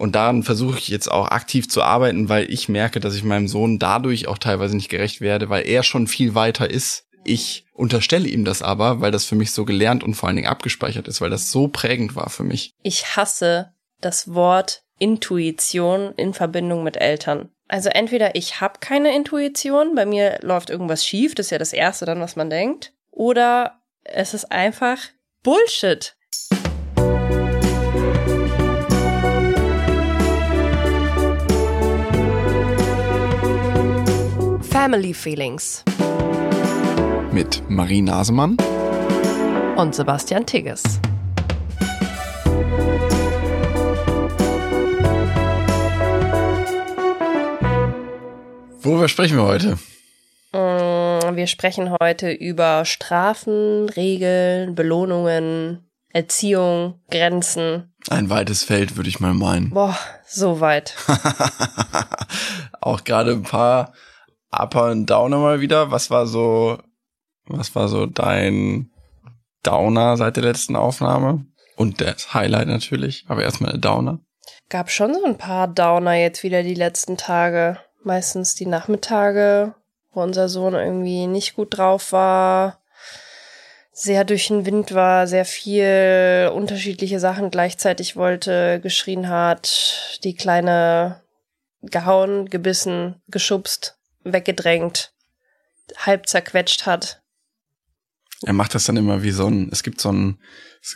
Und daran versuche ich jetzt auch aktiv zu arbeiten, weil ich merke, dass ich meinem Sohn dadurch auch teilweise nicht gerecht werde, weil er schon viel weiter ist. Ich unterstelle ihm das aber, weil das für mich so gelernt und vor allen Dingen abgespeichert ist, weil das so prägend war für mich. Ich hasse das Wort Intuition in Verbindung mit Eltern. Also entweder ich habe keine Intuition, bei mir läuft irgendwas schief, das ist ja das Erste dann, was man denkt, oder es ist einfach Bullshit. Family Feelings mit Marie Nasemann und Sebastian Tigges. Worüber sprechen wir heute? Mm, wir sprechen heute über Strafen, Regeln, Belohnungen, Erziehung, Grenzen. Ein weites Feld, würde ich mal meinen. Boah, so weit. Auch gerade ein paar Upper und Downer mal wieder. Was war so, was war so dein Downer seit der letzten Aufnahme? Und das Highlight natürlich, aber erstmal der Downer. Gab schon so ein paar Downer jetzt wieder die letzten Tage. Meistens die Nachmittage, wo unser Sohn irgendwie nicht gut drauf war, sehr durch den Wind war, sehr viel unterschiedliche Sachen gleichzeitig wollte, geschrien hat, die Kleine gehauen, gebissen, geschubst, weggedrängt, halb zerquetscht hat. Er macht das dann immer wie so ein, es gibt so ein,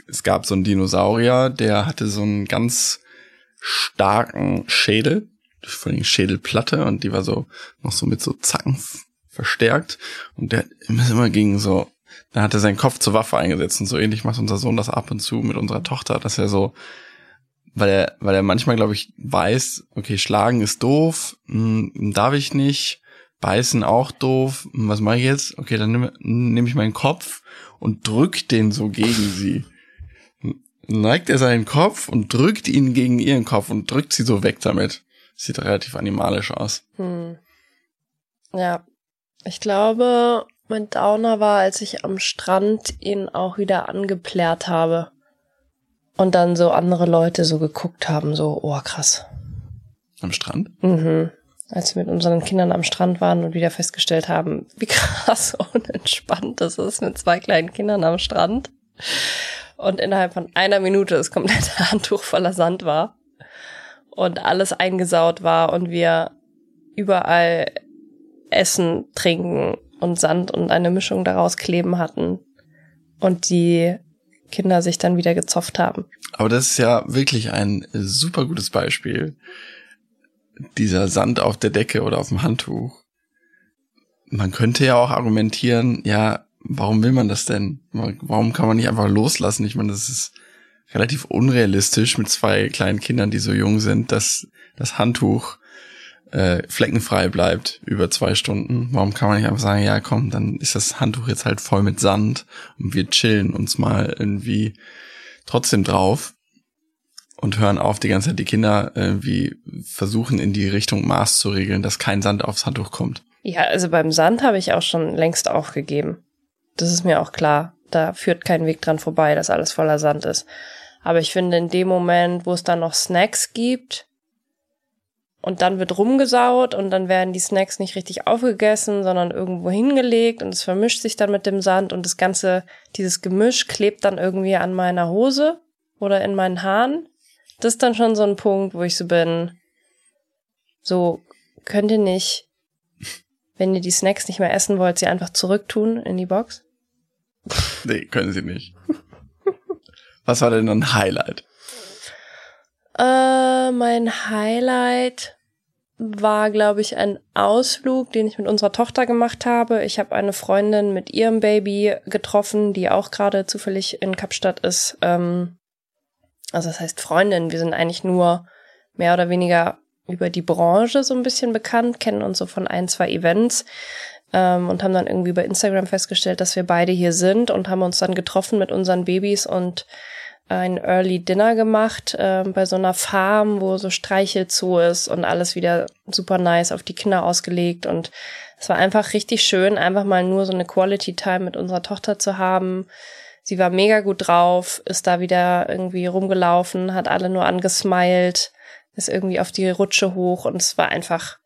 es gab so einen Dinosaurier, der hatte so einen ganz starken Schädel, vor allem Schädelplatte und die war so noch so mit so Zacken verstärkt und der immer, immer ging so, dann hat er seinen Kopf zur Waffe eingesetzt und so ähnlich macht unser Sohn das ab und zu mit unserer Tochter, dass er so weil er, weil er manchmal, glaube ich, weiß, okay, schlagen ist doof, mh, hm, darf ich nicht, Beißen auch doof. Was mache ich jetzt? Okay, dann nehme nehm ich meinen Kopf und drück den so gegen sie. Neigt er seinen Kopf und drückt ihn gegen ihren Kopf und drückt sie so weg damit. Sieht relativ animalisch aus. Hm. Ja, ich glaube, mein Downer war, als ich am Strand ihn auch wieder angeplärt habe. Und dann so andere Leute so geguckt haben, so, oh krass. Am Strand? Mhm als wir mit unseren Kindern am Strand waren und wieder festgestellt haben, wie krass unentspannt das ist mit zwei kleinen Kindern am Strand. Und innerhalb von einer Minute das komplette Handtuch voller Sand war und alles eingesaut war und wir überall Essen, Trinken und Sand und eine Mischung daraus kleben hatten und die Kinder sich dann wieder gezopft haben. Aber das ist ja wirklich ein super gutes Beispiel dieser Sand auf der Decke oder auf dem Handtuch. Man könnte ja auch argumentieren, ja, warum will man das denn? Warum kann man nicht einfach loslassen? Ich meine, das ist relativ unrealistisch mit zwei kleinen Kindern, die so jung sind, dass das Handtuch äh, fleckenfrei bleibt über zwei Stunden. Warum kann man nicht einfach sagen, ja komm, dann ist das Handtuch jetzt halt voll mit Sand und wir chillen uns mal irgendwie trotzdem drauf und hören auf, die ganze Zeit die Kinder irgendwie versuchen, in die Richtung Maß zu regeln, dass kein Sand aufs Handtuch kommt. Ja, also beim Sand habe ich auch schon längst aufgegeben. Das ist mir auch klar. Da führt kein Weg dran vorbei, dass alles voller Sand ist. Aber ich finde, in dem Moment, wo es dann noch Snacks gibt und dann wird rumgesaut und dann werden die Snacks nicht richtig aufgegessen, sondern irgendwo hingelegt und es vermischt sich dann mit dem Sand und das ganze, dieses Gemisch klebt dann irgendwie an meiner Hose oder in meinen Haaren das ist dann schon so ein Punkt, wo ich so bin, so könnt ihr nicht, wenn ihr die Snacks nicht mehr essen wollt, sie einfach zurücktun in die Box? Nee, können sie nicht. Was war denn ein Highlight? Äh, mein Highlight war, glaube ich, ein Ausflug, den ich mit unserer Tochter gemacht habe. Ich habe eine Freundin mit ihrem Baby getroffen, die auch gerade zufällig in Kapstadt ist. Ähm, also das heißt Freundin, wir sind eigentlich nur mehr oder weniger über die Branche so ein bisschen bekannt, kennen uns so von ein, zwei Events ähm, und haben dann irgendwie bei Instagram festgestellt, dass wir beide hier sind und haben uns dann getroffen mit unseren Babys und ein Early Dinner gemacht äh, bei so einer Farm, wo so Streichelzoo ist und alles wieder super nice auf die Kinder ausgelegt. Und es war einfach richtig schön, einfach mal nur so eine Quality Time mit unserer Tochter zu haben, Sie war mega gut drauf, ist da wieder irgendwie rumgelaufen, hat alle nur angesmiled. ist irgendwie auf die Rutsche hoch und es war einfach,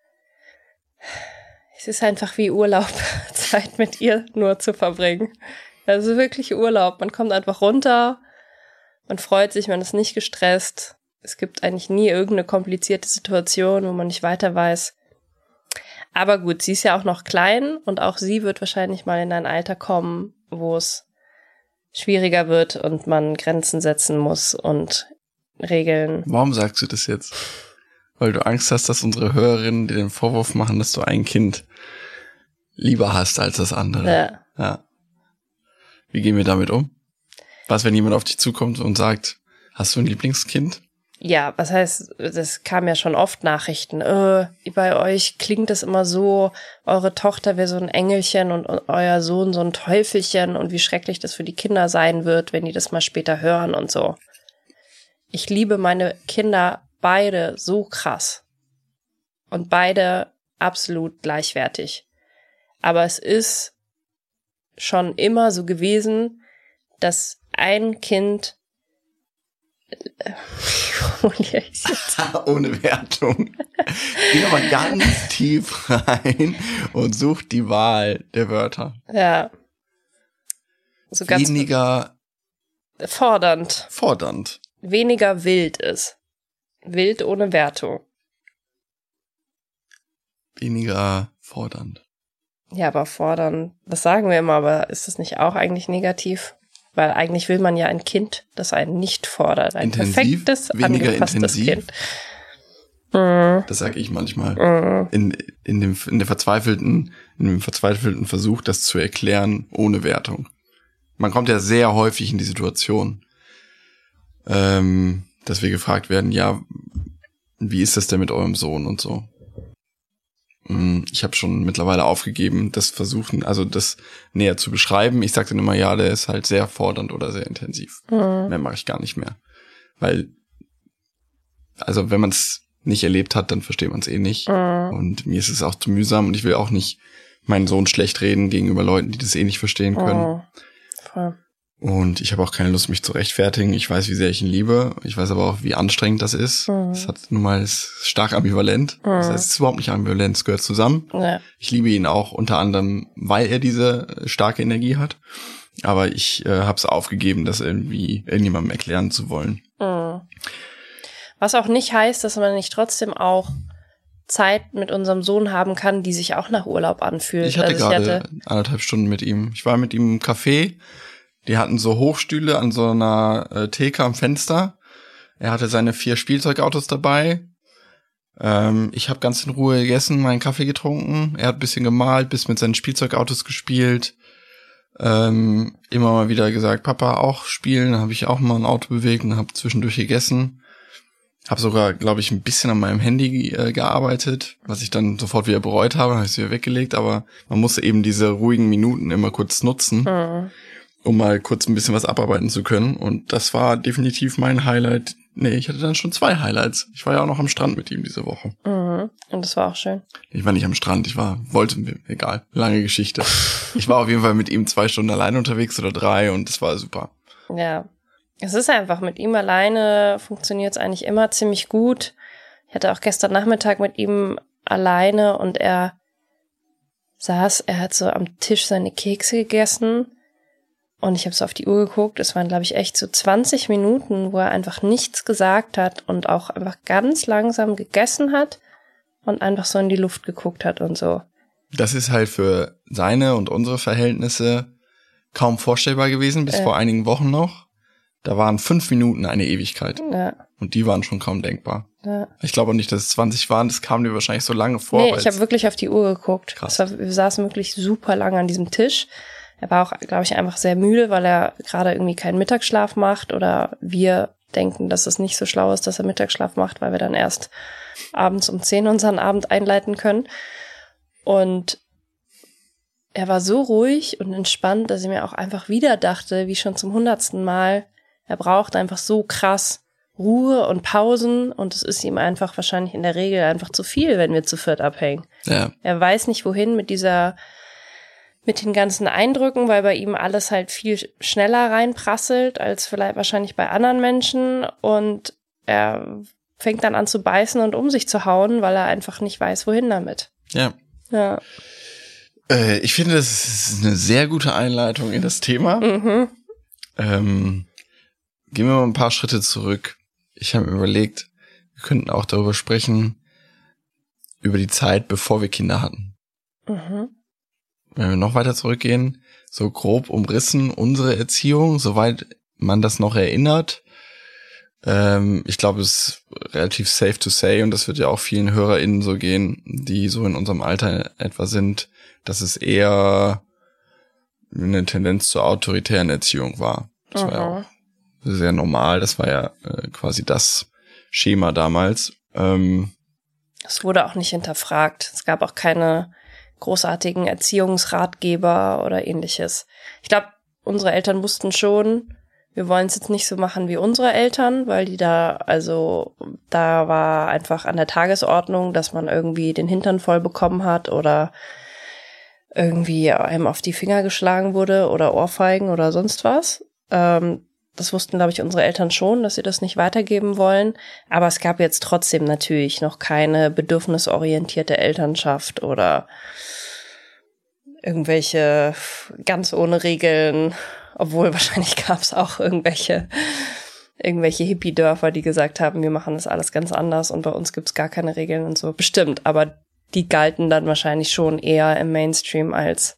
es ist einfach wie Urlaub, Zeit mit ihr nur zu verbringen. Also wirklich Urlaub. Man kommt einfach runter, man freut sich, man ist nicht gestresst. Es gibt eigentlich nie irgendeine komplizierte Situation, wo man nicht weiter weiß. Aber gut, sie ist ja auch noch klein und auch sie wird wahrscheinlich mal in ein Alter kommen, wo es schwieriger wird und man Grenzen setzen muss und Regeln. Warum sagst du das jetzt? Weil du Angst hast, dass unsere Hörerinnen dir den Vorwurf machen, dass du ein Kind lieber hast als das andere. Ja. ja. Wie gehen wir damit um? Was, wenn jemand auf dich zukommt und sagt, hast du ein Lieblingskind? Ja, was heißt, das kam ja schon oft Nachrichten. Äh, bei euch klingt es immer so, eure Tochter wäre so ein Engelchen und euer Sohn so ein Teufelchen und wie schrecklich das für die Kinder sein wird, wenn die das mal später hören und so. Ich liebe meine Kinder beide so krass. Und beide absolut gleichwertig. Aber es ist schon immer so gewesen, dass ein Kind Ohne Wertung. Geh aber ganz tief rein und such die Wahl der Wörter. Ja. So Weniger fordernd. Fordernd. Weniger wild ist. Wild ohne Wertung. Weniger fordernd. Ja, aber fordern, das sagen wir immer, aber ist das nicht auch eigentlich negativ? Weil eigentlich will man ja ein Kind, das einen nicht fordert. Ein intensiv, perfektes, weniger intensiv. Kind. Mhm. Das sage ich manchmal. Mhm. In, in, dem, in der verzweifelten, in dem verzweifelten Versuch, das zu erklären, ohne Wertung. Man kommt ja sehr häufig in die Situation, ähm, dass wir gefragt werden, ja, wie ist das denn mit eurem Sohn und so. Mm, ich habe schon mittlerweile aufgegeben, das versuchen, also das näher zu beschreiben. Ich sage dann immer, ja, der ist halt sehr fordernd oder sehr intensiv. Mhm. Mehr mache ich gar nicht mehr. Weil, also wenn man es nicht erlebt hat, dann versteht man es eh nicht. Mhm. Und mir ist es auch zu mühsam und ich will auch nicht meinen Sohn schlecht reden gegenüber Leuten, die das eh nicht verstehen können. Mhm. Voll. Und ich habe auch keine Lust, mich zu rechtfertigen. Ich weiß, wie sehr ich ihn liebe. Ich weiß aber auch, wie anstrengend das ist. Mhm. Das hat nun mal ist stark ambivalent. Mhm. Das heißt, es ist überhaupt nicht ambivalent, es gehört zusammen. Ja. Ich liebe ihn auch unter anderem, weil er diese starke Energie hat. Aber ich äh, habe es aufgegeben, das irgendwie irgendjemandem erklären zu wollen. Mhm. Was auch nicht heißt, dass man nicht trotzdem auch Zeit mit unserem Sohn haben kann, die sich auch nach Urlaub anfühlt. Ich hatte also gerade hatte anderthalb Stunden mit ihm. Ich war mit ihm im Café die hatten so Hochstühle an so einer äh, Theke am Fenster. Er hatte seine vier Spielzeugautos dabei. Ähm, ich habe ganz in Ruhe gegessen, meinen Kaffee getrunken. Er hat bisschen gemalt, bis mit seinen Spielzeugautos gespielt. Ähm, immer mal wieder gesagt, Papa auch spielen. Dann habe ich auch mal ein Auto bewegt und habe zwischendurch gegessen. Habe sogar, glaube ich, ein bisschen an meinem Handy äh, gearbeitet, was ich dann sofort wieder bereut habe, habe ich es wieder weggelegt. Aber man musste eben diese ruhigen Minuten immer kurz nutzen. Mhm um mal kurz ein bisschen was abarbeiten zu können. Und das war definitiv mein Highlight. Nee, ich hatte dann schon zwei Highlights. Ich war ja auch noch am Strand mit ihm diese Woche. Mhm. Und das war auch schön. Ich war nicht am Strand, ich war, wollte, egal, lange Geschichte. ich war auf jeden Fall mit ihm zwei Stunden alleine unterwegs oder drei und das war super. Ja. Es ist einfach, mit ihm alleine funktioniert es eigentlich immer ziemlich gut. Ich hatte auch gestern Nachmittag mit ihm alleine und er saß, er hat so am Tisch seine Kekse gegessen und ich habe so auf die Uhr geguckt, es waren, glaube ich, echt so 20 Minuten, wo er einfach nichts gesagt hat und auch einfach ganz langsam gegessen hat und einfach so in die Luft geguckt hat und so. Das ist halt für seine und unsere Verhältnisse kaum vorstellbar gewesen, bis äh. vor einigen Wochen noch. Da waren fünf Minuten eine Ewigkeit. Ja. Und die waren schon kaum denkbar. Ja. Ich glaube auch nicht, dass es 20 waren, das kam dir wahrscheinlich so lange vor. Nee, ich habe wirklich auf die Uhr geguckt. Krass. War, wir saßen wirklich super lange an diesem Tisch. Er war auch, glaube ich, einfach sehr müde, weil er gerade irgendwie keinen Mittagsschlaf macht oder wir denken, dass es nicht so schlau ist, dass er Mittagsschlaf macht, weil wir dann erst abends um 10 unseren Abend einleiten können. Und er war so ruhig und entspannt, dass ich mir auch einfach wieder dachte, wie schon zum hundertsten Mal, er braucht einfach so krass Ruhe und Pausen und es ist ihm einfach wahrscheinlich in der Regel einfach zu viel, wenn wir zu viert abhängen. Ja. Er weiß nicht wohin mit dieser mit den ganzen Eindrücken, weil bei ihm alles halt viel schneller reinprasselt als vielleicht wahrscheinlich bei anderen Menschen und er fängt dann an zu beißen und um sich zu hauen, weil er einfach nicht weiß, wohin damit. Ja. Ja. Äh, ich finde, das ist eine sehr gute Einleitung in das Thema. Mhm. Ähm, gehen wir mal ein paar Schritte zurück. Ich habe mir überlegt, wir könnten auch darüber sprechen, über die Zeit, bevor wir Kinder hatten. Mhm. Wenn wir noch weiter zurückgehen, so grob umrissen unsere Erziehung, soweit man das noch erinnert. Ähm, ich glaube, es ist relativ safe to say, und das wird ja auch vielen HörerInnen so gehen, die so in unserem Alter etwa sind, dass es eher eine Tendenz zur autoritären Erziehung war. Das war ja auch sehr normal. Das war ja äh, quasi das Schema damals. Ähm, Es wurde auch nicht hinterfragt. Es gab auch keine großartigen Erziehungsratgeber oder ähnliches. Ich glaube, unsere Eltern wussten schon, wir wollen es jetzt nicht so machen wie unsere Eltern, weil die da, also da war einfach an der Tagesordnung, dass man irgendwie den Hintern voll bekommen hat oder irgendwie einem auf die Finger geschlagen wurde oder Ohrfeigen oder sonst was. Ähm, das wussten, glaube ich, unsere Eltern schon, dass sie das nicht weitergeben wollen. Aber es gab jetzt trotzdem natürlich noch keine bedürfnisorientierte Elternschaft oder irgendwelche ganz ohne Regeln, obwohl wahrscheinlich gab es auch irgendwelche irgendwelche Hippie-Dörfer, die gesagt haben, wir machen das alles ganz anders und bei uns gibt's gar keine Regeln und so. Bestimmt, aber die galten dann wahrscheinlich schon eher im Mainstream als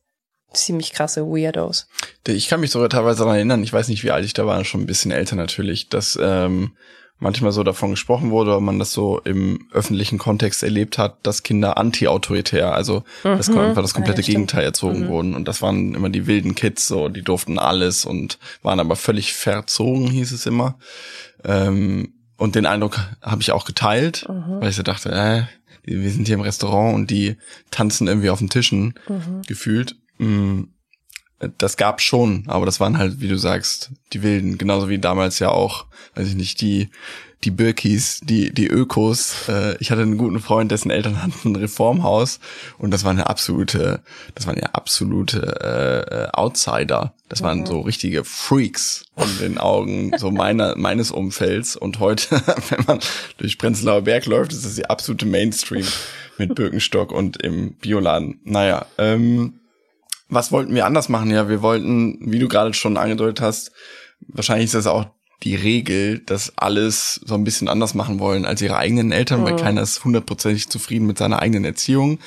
ziemlich krasse Weirdos. Ich kann mich sogar teilweise daran erinnern, ich weiß nicht, wie alt ich da war, schon ein bisschen älter natürlich, dass ähm, manchmal so davon gesprochen wurde, oder man das so im öffentlichen Kontext erlebt hat, dass Kinder anti-autoritär, also das Mhm. einfach das komplette Ja. Gegenteil erzogen Mhm. wurden. Und das waren immer die wilden Kids, so, die durften alles und waren aber völlig verzogen, hieß es immer. Ähm, und den Eindruck habe ich auch geteilt, Mhm. weil ich so dachte, äh, wir sind hier im Restaurant und die tanzen irgendwie auf den Tischen Mhm. gefühlt. Mm, Das gab schon, aber das waren halt, wie du sagst, die Wilden, genauso wie damals ja auch, weiß ich nicht, die die Birkis, die die Ökos. Äh, ich hatte einen guten Freund, dessen Eltern hatten ein Reformhaus und das war eine absolute, das waren ja absolute äh, äh, Outsider. Das waren so richtige Freaks in den Augen so meiner meines Umfelds und heute, wenn man durch Prenzlauer Berg läuft, ist das die absolute Mainstream mit Birkenstock und im Bioladen. Naja, ähm, was wollten wir anders machen? Ja, wir wollten, wie du gerade schon angedeutet hast, wahrscheinlich ist das auch die Regel, dass alles so ein bisschen anders machen wollen als ihre eigenen Eltern, weil Mhm. keiner ist hundertprozentig zufrieden mit seiner eigenen Erziehung.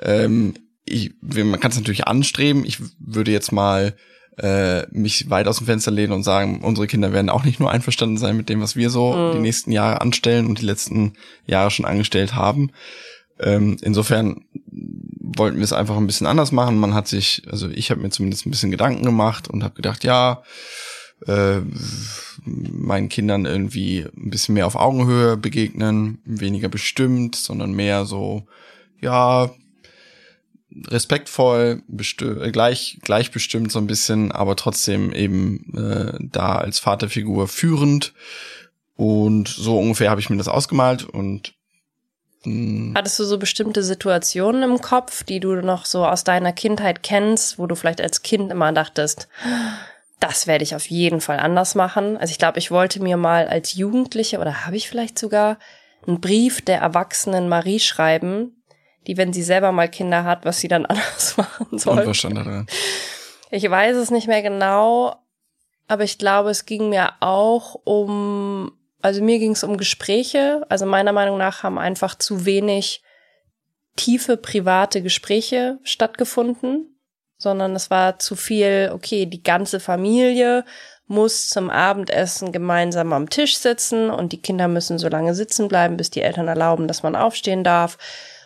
Ähm, ich, man kann es natürlich anstreben. Ich würde jetzt mal äh, mich weit aus dem Fenster lehnen und sagen, unsere Kinder werden auch nicht nur einverstanden sein mit dem, was wir so Mhm. die nächsten Jahre anstellen und die letzten Jahre schon angestellt haben. Ähm, insofern wollten wir es einfach ein bisschen anders machen. Man hat sich, also ich habe mir zumindest ein bisschen Gedanken gemacht und habe gedacht, ja, äh, meinen Kindern irgendwie ein bisschen mehr auf Augenhöhe begegnen, weniger bestimmt, sondern mehr so, ja, respektvoll, äh, gleich, gleichbestimmt so ein bisschen, aber trotzdem eben äh, da als Vaterfigur führend. Und so ungefähr habe ich mir das ausgemalt und Hattest du so bestimmte Situationen im Kopf, die du noch so aus deiner Kindheit kennst, wo du vielleicht als Kind immer dachtest, das werde ich auf jeden Fall anders machen? Also ich glaube, ich wollte mir mal als Jugendliche oder habe ich vielleicht sogar einen Brief der erwachsenen Marie schreiben, die, wenn sie selber mal Kinder hat, was sie dann anders machen soll. Ich weiß es nicht mehr genau, aber ich glaube, es ging mir auch um, also mir ging es um Gespräche. Also meiner Meinung nach haben einfach zu wenig tiefe private Gespräche stattgefunden, sondern es war zu viel, okay, die ganze Familie muss zum Abendessen gemeinsam am Tisch sitzen und die Kinder müssen so lange sitzen bleiben, bis die Eltern erlauben, dass man aufstehen darf.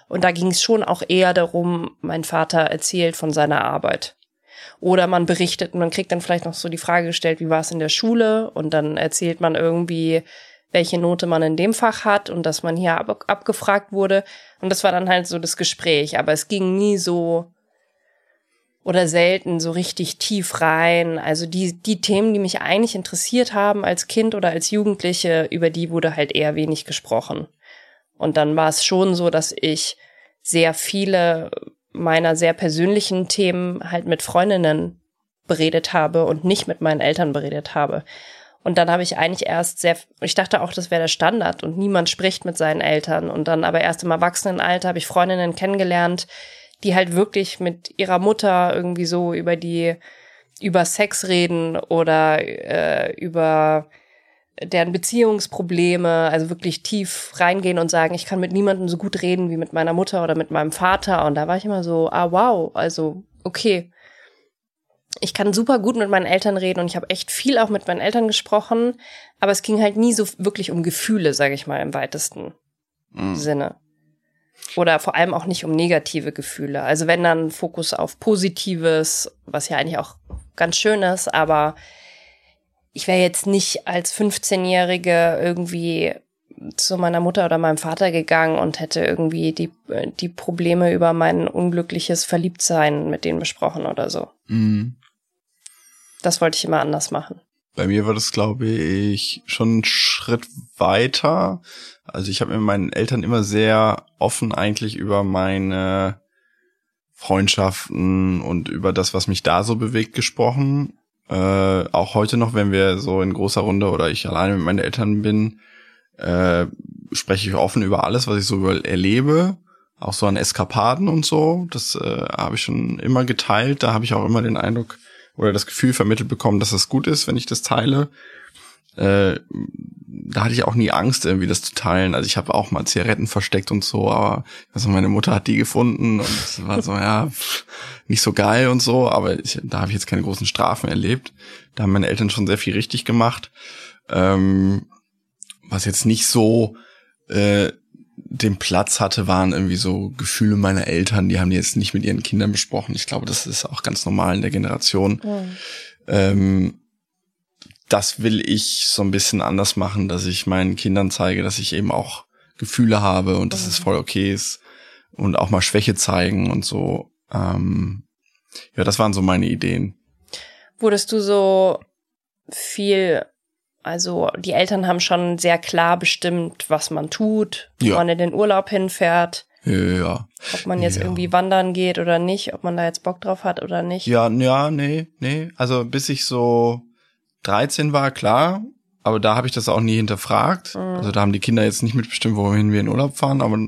Und da ging es schon auch eher darum, mein Vater erzählt von seiner Arbeit. Oder man berichtet, man kriegt dann vielleicht noch so die Frage gestellt, wie war es in der Schule? Und dann erzählt man irgendwie, welche Note man in dem Fach hat und dass man hier ab, abgefragt wurde. Und das war dann halt so das Gespräch. Aber es ging nie so oder selten so richtig tief rein. Also die, die Themen, die mich eigentlich interessiert haben als Kind oder als Jugendliche, über die wurde halt eher wenig gesprochen. Und dann war es schon so, dass ich sehr viele meiner sehr persönlichen Themen halt mit Freundinnen beredet habe und nicht mit meinen Eltern beredet habe. Und dann habe ich eigentlich erst sehr, ich dachte auch, das wäre der Standard und niemand spricht mit seinen Eltern. Und dann aber erst im Erwachsenenalter habe ich Freundinnen kennengelernt, die halt wirklich mit ihrer Mutter irgendwie so über die, über Sex reden oder äh, über deren Beziehungsprobleme, also wirklich tief reingehen und sagen, ich kann mit niemandem so gut reden wie mit meiner Mutter oder mit meinem Vater. Und da war ich immer so, ah wow, also okay. Ich kann super gut mit meinen Eltern reden und ich habe echt viel auch mit meinen Eltern gesprochen, aber es ging halt nie so wirklich um Gefühle, sage ich mal im weitesten mhm. Sinne. Oder vor allem auch nicht um negative Gefühle. Also wenn dann Fokus auf Positives, was ja eigentlich auch ganz schön ist, aber ich wäre jetzt nicht als 15-Jährige irgendwie zu meiner Mutter oder meinem Vater gegangen und hätte irgendwie die, die Probleme über mein unglückliches Verliebtsein mit denen besprochen oder so. Mhm. Das wollte ich immer anders machen. Bei mir war das, glaube ich, schon ein Schritt weiter. Also ich habe mit meinen Eltern immer sehr offen eigentlich über meine Freundschaften und über das, was mich da so bewegt, gesprochen. Äh, auch heute noch, wenn wir so in großer Runde oder ich alleine mit meinen Eltern bin, äh, spreche ich offen über alles, was ich so erlebe. Auch so an Eskapaden und so. Das äh, habe ich schon immer geteilt. Da habe ich auch immer den Eindruck oder das Gefühl vermittelt bekommen, dass es gut ist, wenn ich das teile. Äh, da hatte ich auch nie Angst, irgendwie das zu teilen. Also ich habe auch mal Zigaretten versteckt und so, aber also meine Mutter hat die gefunden und es war so, ja, nicht so geil und so, aber ich, da habe ich jetzt keine großen Strafen erlebt. Da haben meine Eltern schon sehr viel richtig gemacht. Ähm, was jetzt nicht so äh, den Platz hatte, waren irgendwie so Gefühle meiner Eltern, die haben die jetzt nicht mit ihren Kindern besprochen. Ich glaube, das ist auch ganz normal in der Generation. Mhm. Ähm, das will ich so ein bisschen anders machen, dass ich meinen Kindern zeige, dass ich eben auch Gefühle habe und dass mhm. es voll okay ist und auch mal Schwäche zeigen und so. Ähm, ja, das waren so meine Ideen. Wurdest du so viel, also die Eltern haben schon sehr klar bestimmt, was man tut, wo ja. man in den Urlaub hinfährt. Ja. Ob man jetzt ja. irgendwie wandern geht oder nicht, ob man da jetzt Bock drauf hat oder nicht. Ja, ja, nee, nee. Also bis ich so 13 war, klar, aber da habe ich das auch nie hinterfragt. Mhm. Also da haben die Kinder jetzt nicht mitbestimmt, wohin wir in Urlaub fahren, aber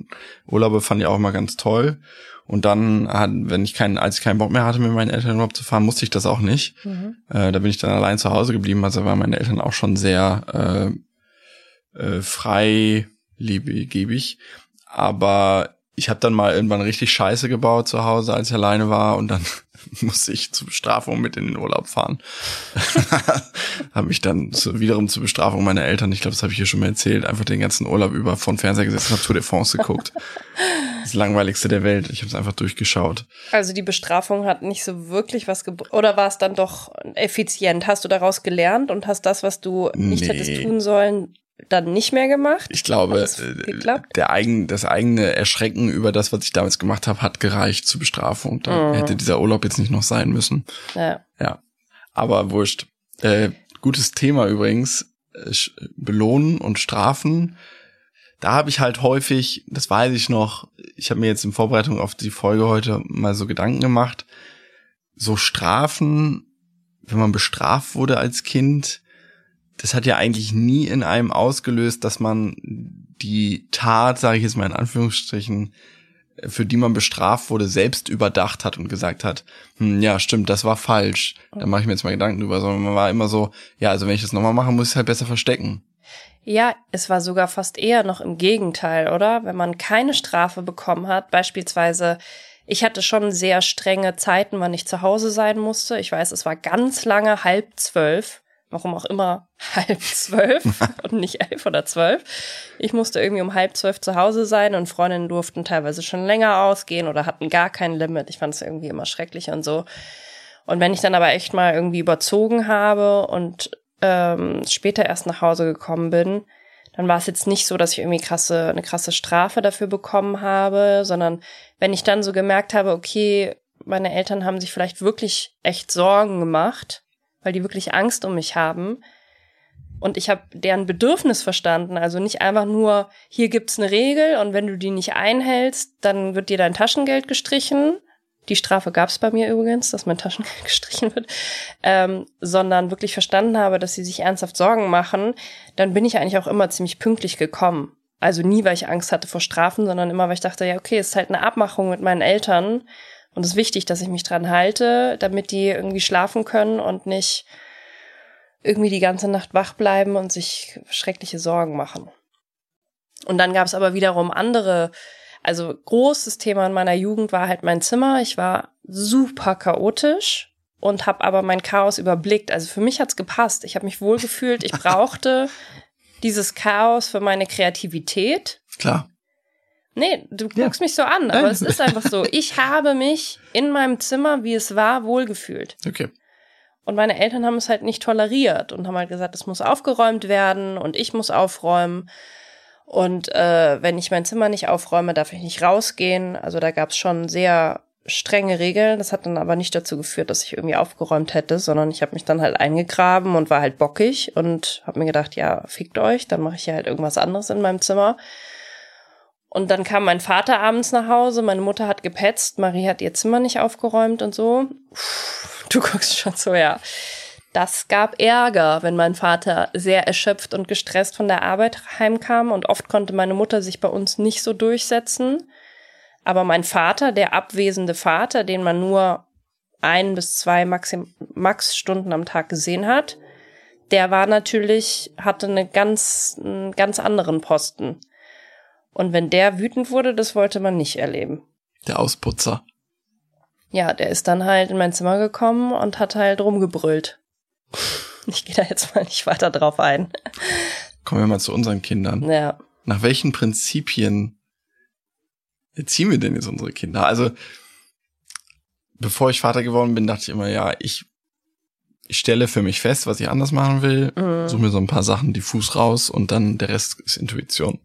Urlaube fand ich auch immer ganz toll. Und dann, wenn ich keinen, als ich keinen Bock mehr hatte, mit meinen Eltern Urlaub zu fahren, musste ich das auch nicht. Mhm. Äh, da bin ich dann allein zu Hause geblieben. Also waren meine Eltern auch schon sehr äh, äh, freigebig. Aber ich habe dann mal irgendwann richtig Scheiße gebaut zu Hause, als ich alleine war und dann musste ich zur Bestrafung mit in den Urlaub fahren. habe mich dann zu, wiederum zur Bestrafung meiner Eltern, ich glaube, das habe ich hier schon mal erzählt, einfach den ganzen Urlaub über von Fernseher gesetzt und habe Tour de France geguckt. Das langweiligste der Welt. Ich habe es einfach durchgeschaut. Also die Bestrafung hat nicht so wirklich was gebracht. Oder war es dann doch effizient? Hast du daraus gelernt und hast das, was du nicht nee. hättest tun sollen, dann nicht mehr gemacht? Ich glaube, äh, der eigen, das eigene Erschrecken über das, was ich damals gemacht habe, hat gereicht zur Bestrafung. Da mhm. hätte dieser Urlaub jetzt nicht noch sein müssen. Ja. Ja. Aber wurscht. Äh, gutes Thema übrigens. Äh, belohnen und strafen. Da habe ich halt häufig, das weiß ich noch, ich habe mir jetzt in Vorbereitung auf die Folge heute mal so Gedanken gemacht, so Strafen, wenn man bestraft wurde als Kind, das hat ja eigentlich nie in einem ausgelöst, dass man die Tat, sage ich jetzt mal in Anführungsstrichen, für die man bestraft wurde, selbst überdacht hat und gesagt hat, hm, ja, stimmt, das war falsch. Da mache ich mir jetzt mal Gedanken drüber, sondern man war immer so, ja, also wenn ich das nochmal mache, muss ich es halt besser verstecken. Ja, es war sogar fast eher noch im Gegenteil, oder? Wenn man keine Strafe bekommen hat, beispielsweise, ich hatte schon sehr strenge Zeiten, wann ich zu Hause sein musste. Ich weiß, es war ganz lange halb zwölf warum auch immer halb zwölf und nicht elf oder zwölf. Ich musste irgendwie um halb zwölf zu Hause sein und Freundinnen durften teilweise schon länger ausgehen oder hatten gar kein Limit. Ich fand es irgendwie immer schrecklich und so. Und wenn ich dann aber echt mal irgendwie überzogen habe und ähm, später erst nach Hause gekommen bin, dann war es jetzt nicht so, dass ich irgendwie krasse, eine krasse Strafe dafür bekommen habe, sondern wenn ich dann so gemerkt habe, okay, meine Eltern haben sich vielleicht wirklich echt Sorgen gemacht, weil die wirklich Angst um mich haben. Und ich habe deren Bedürfnis verstanden. Also nicht einfach nur, hier gibt's eine Regel und wenn du die nicht einhältst, dann wird dir dein Taschengeld gestrichen, die Strafe gab es bei mir übrigens, dass mein Taschengeld gestrichen wird, ähm, sondern wirklich verstanden habe, dass sie sich ernsthaft Sorgen machen, dann bin ich eigentlich auch immer ziemlich pünktlich gekommen. Also nie, weil ich Angst hatte vor Strafen, sondern immer, weil ich dachte, ja, okay, es ist halt eine Abmachung mit meinen Eltern und es ist wichtig, dass ich mich dran halte, damit die irgendwie schlafen können und nicht irgendwie die ganze Nacht wach bleiben und sich schreckliche Sorgen machen. Und dann gab es aber wiederum andere also großes Thema in meiner Jugend war halt mein Zimmer. Ich war super chaotisch und habe aber mein Chaos überblickt. Also für mich hat's gepasst. Ich habe mich wohlgefühlt. Ich brauchte dieses Chaos für meine Kreativität. Klar. Nee, du guckst ja. mich so an, aber es ist einfach so. Ich habe mich in meinem Zimmer, wie es war, wohlgefühlt. Okay. Und meine Eltern haben es halt nicht toleriert und haben halt gesagt, es muss aufgeräumt werden und ich muss aufräumen. Und äh, wenn ich mein Zimmer nicht aufräume, darf ich nicht rausgehen. Also da gab es schon sehr strenge Regeln. Das hat dann aber nicht dazu geführt, dass ich irgendwie aufgeräumt hätte, sondern ich habe mich dann halt eingegraben und war halt bockig und habe mir gedacht, ja, fickt euch, dann mache ich hier halt irgendwas anderes in meinem Zimmer. Und dann kam mein Vater abends nach Hause, meine Mutter hat gepetzt, Marie hat ihr Zimmer nicht aufgeräumt und so. Puh, du guckst schon so, ja. Das gab Ärger, wenn mein Vater sehr erschöpft und gestresst von der Arbeit heimkam und oft konnte meine Mutter sich bei uns nicht so durchsetzen. Aber mein Vater, der abwesende Vater, den man nur ein bis zwei Maxim Max Stunden am Tag gesehen hat, der war natürlich, hatte eine ganz, einen ganz anderen Posten. Und wenn der wütend wurde, das wollte man nicht erleben. Der Ausputzer. Ja, der ist dann halt in mein Zimmer gekommen und hat halt rumgebrüllt. Ich gehe da jetzt mal nicht weiter drauf ein. Kommen wir mal zu unseren Kindern. Ja. Nach welchen Prinzipien erziehen wir denn jetzt unsere Kinder? Also, bevor ich Vater geworden bin, dachte ich immer, ja, ich, ich stelle für mich fest, was ich anders machen will, mhm. suche mir so ein paar Sachen diffus raus und dann der Rest ist Intuition.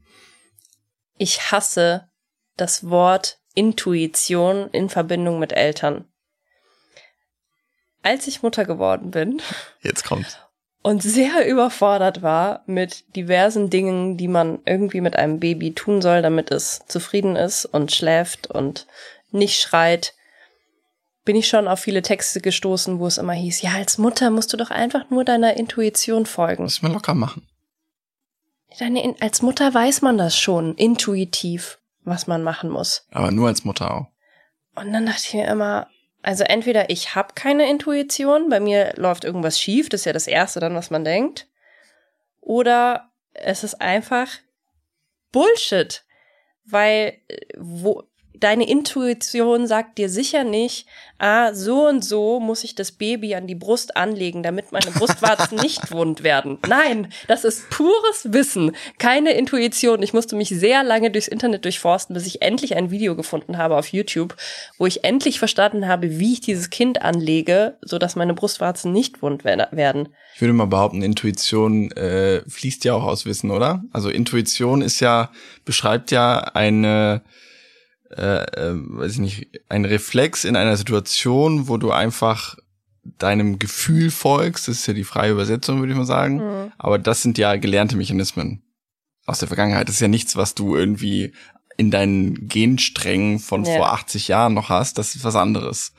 Ich hasse das Wort Intuition in Verbindung mit Eltern als ich Mutter geworden bin. Jetzt kommt's. Und sehr überfordert war mit diversen Dingen, die man irgendwie mit einem Baby tun soll, damit es zufrieden ist und schläft und nicht schreit, bin ich schon auf viele Texte gestoßen, wo es immer hieß, ja, als Mutter musst du doch einfach nur deiner Intuition folgen. Muss man locker machen. Deine, als Mutter weiß man das schon, intuitiv, was man machen muss. Aber nur als Mutter auch. Und dann dachte ich mir immer, also entweder ich habe keine Intuition, bei mir läuft irgendwas schief, das ist ja das Erste dann, was man denkt. Oder es ist einfach Bullshit. Weil äh, wo, deine Intuition sagt dir sicher nicht, ah, so und so muss ich das Baby an die Brust anlegen, damit meine Brustwarzen nicht wund werden. Nein, das ist pures Wissen, keine Intuition. Ich musste mich sehr lange durchs Internet durchforsten, bis ich endlich ein Video gefunden habe auf YouTube, wo ich endlich verstanden habe, wie ich dieses Kind anlege, so dass meine Brustwarzen nicht wund werden. Ich würde mal behaupten, Intuition äh, fließt ja auch aus Wissen, oder? Also Intuition ist ja beschreibt ja eine äh, äh, weiß ich nicht, ein Reflex in einer Situation, wo du einfach deinem Gefühl folgst, das ist ja die freie Übersetzung, würde ich mal sagen. Mhm. Aber das sind ja gelernte Mechanismen aus der Vergangenheit. Das ist ja nichts, was du irgendwie in deinen Gensträngen von ja. vor 80 Jahren noch hast. Das ist was anderes.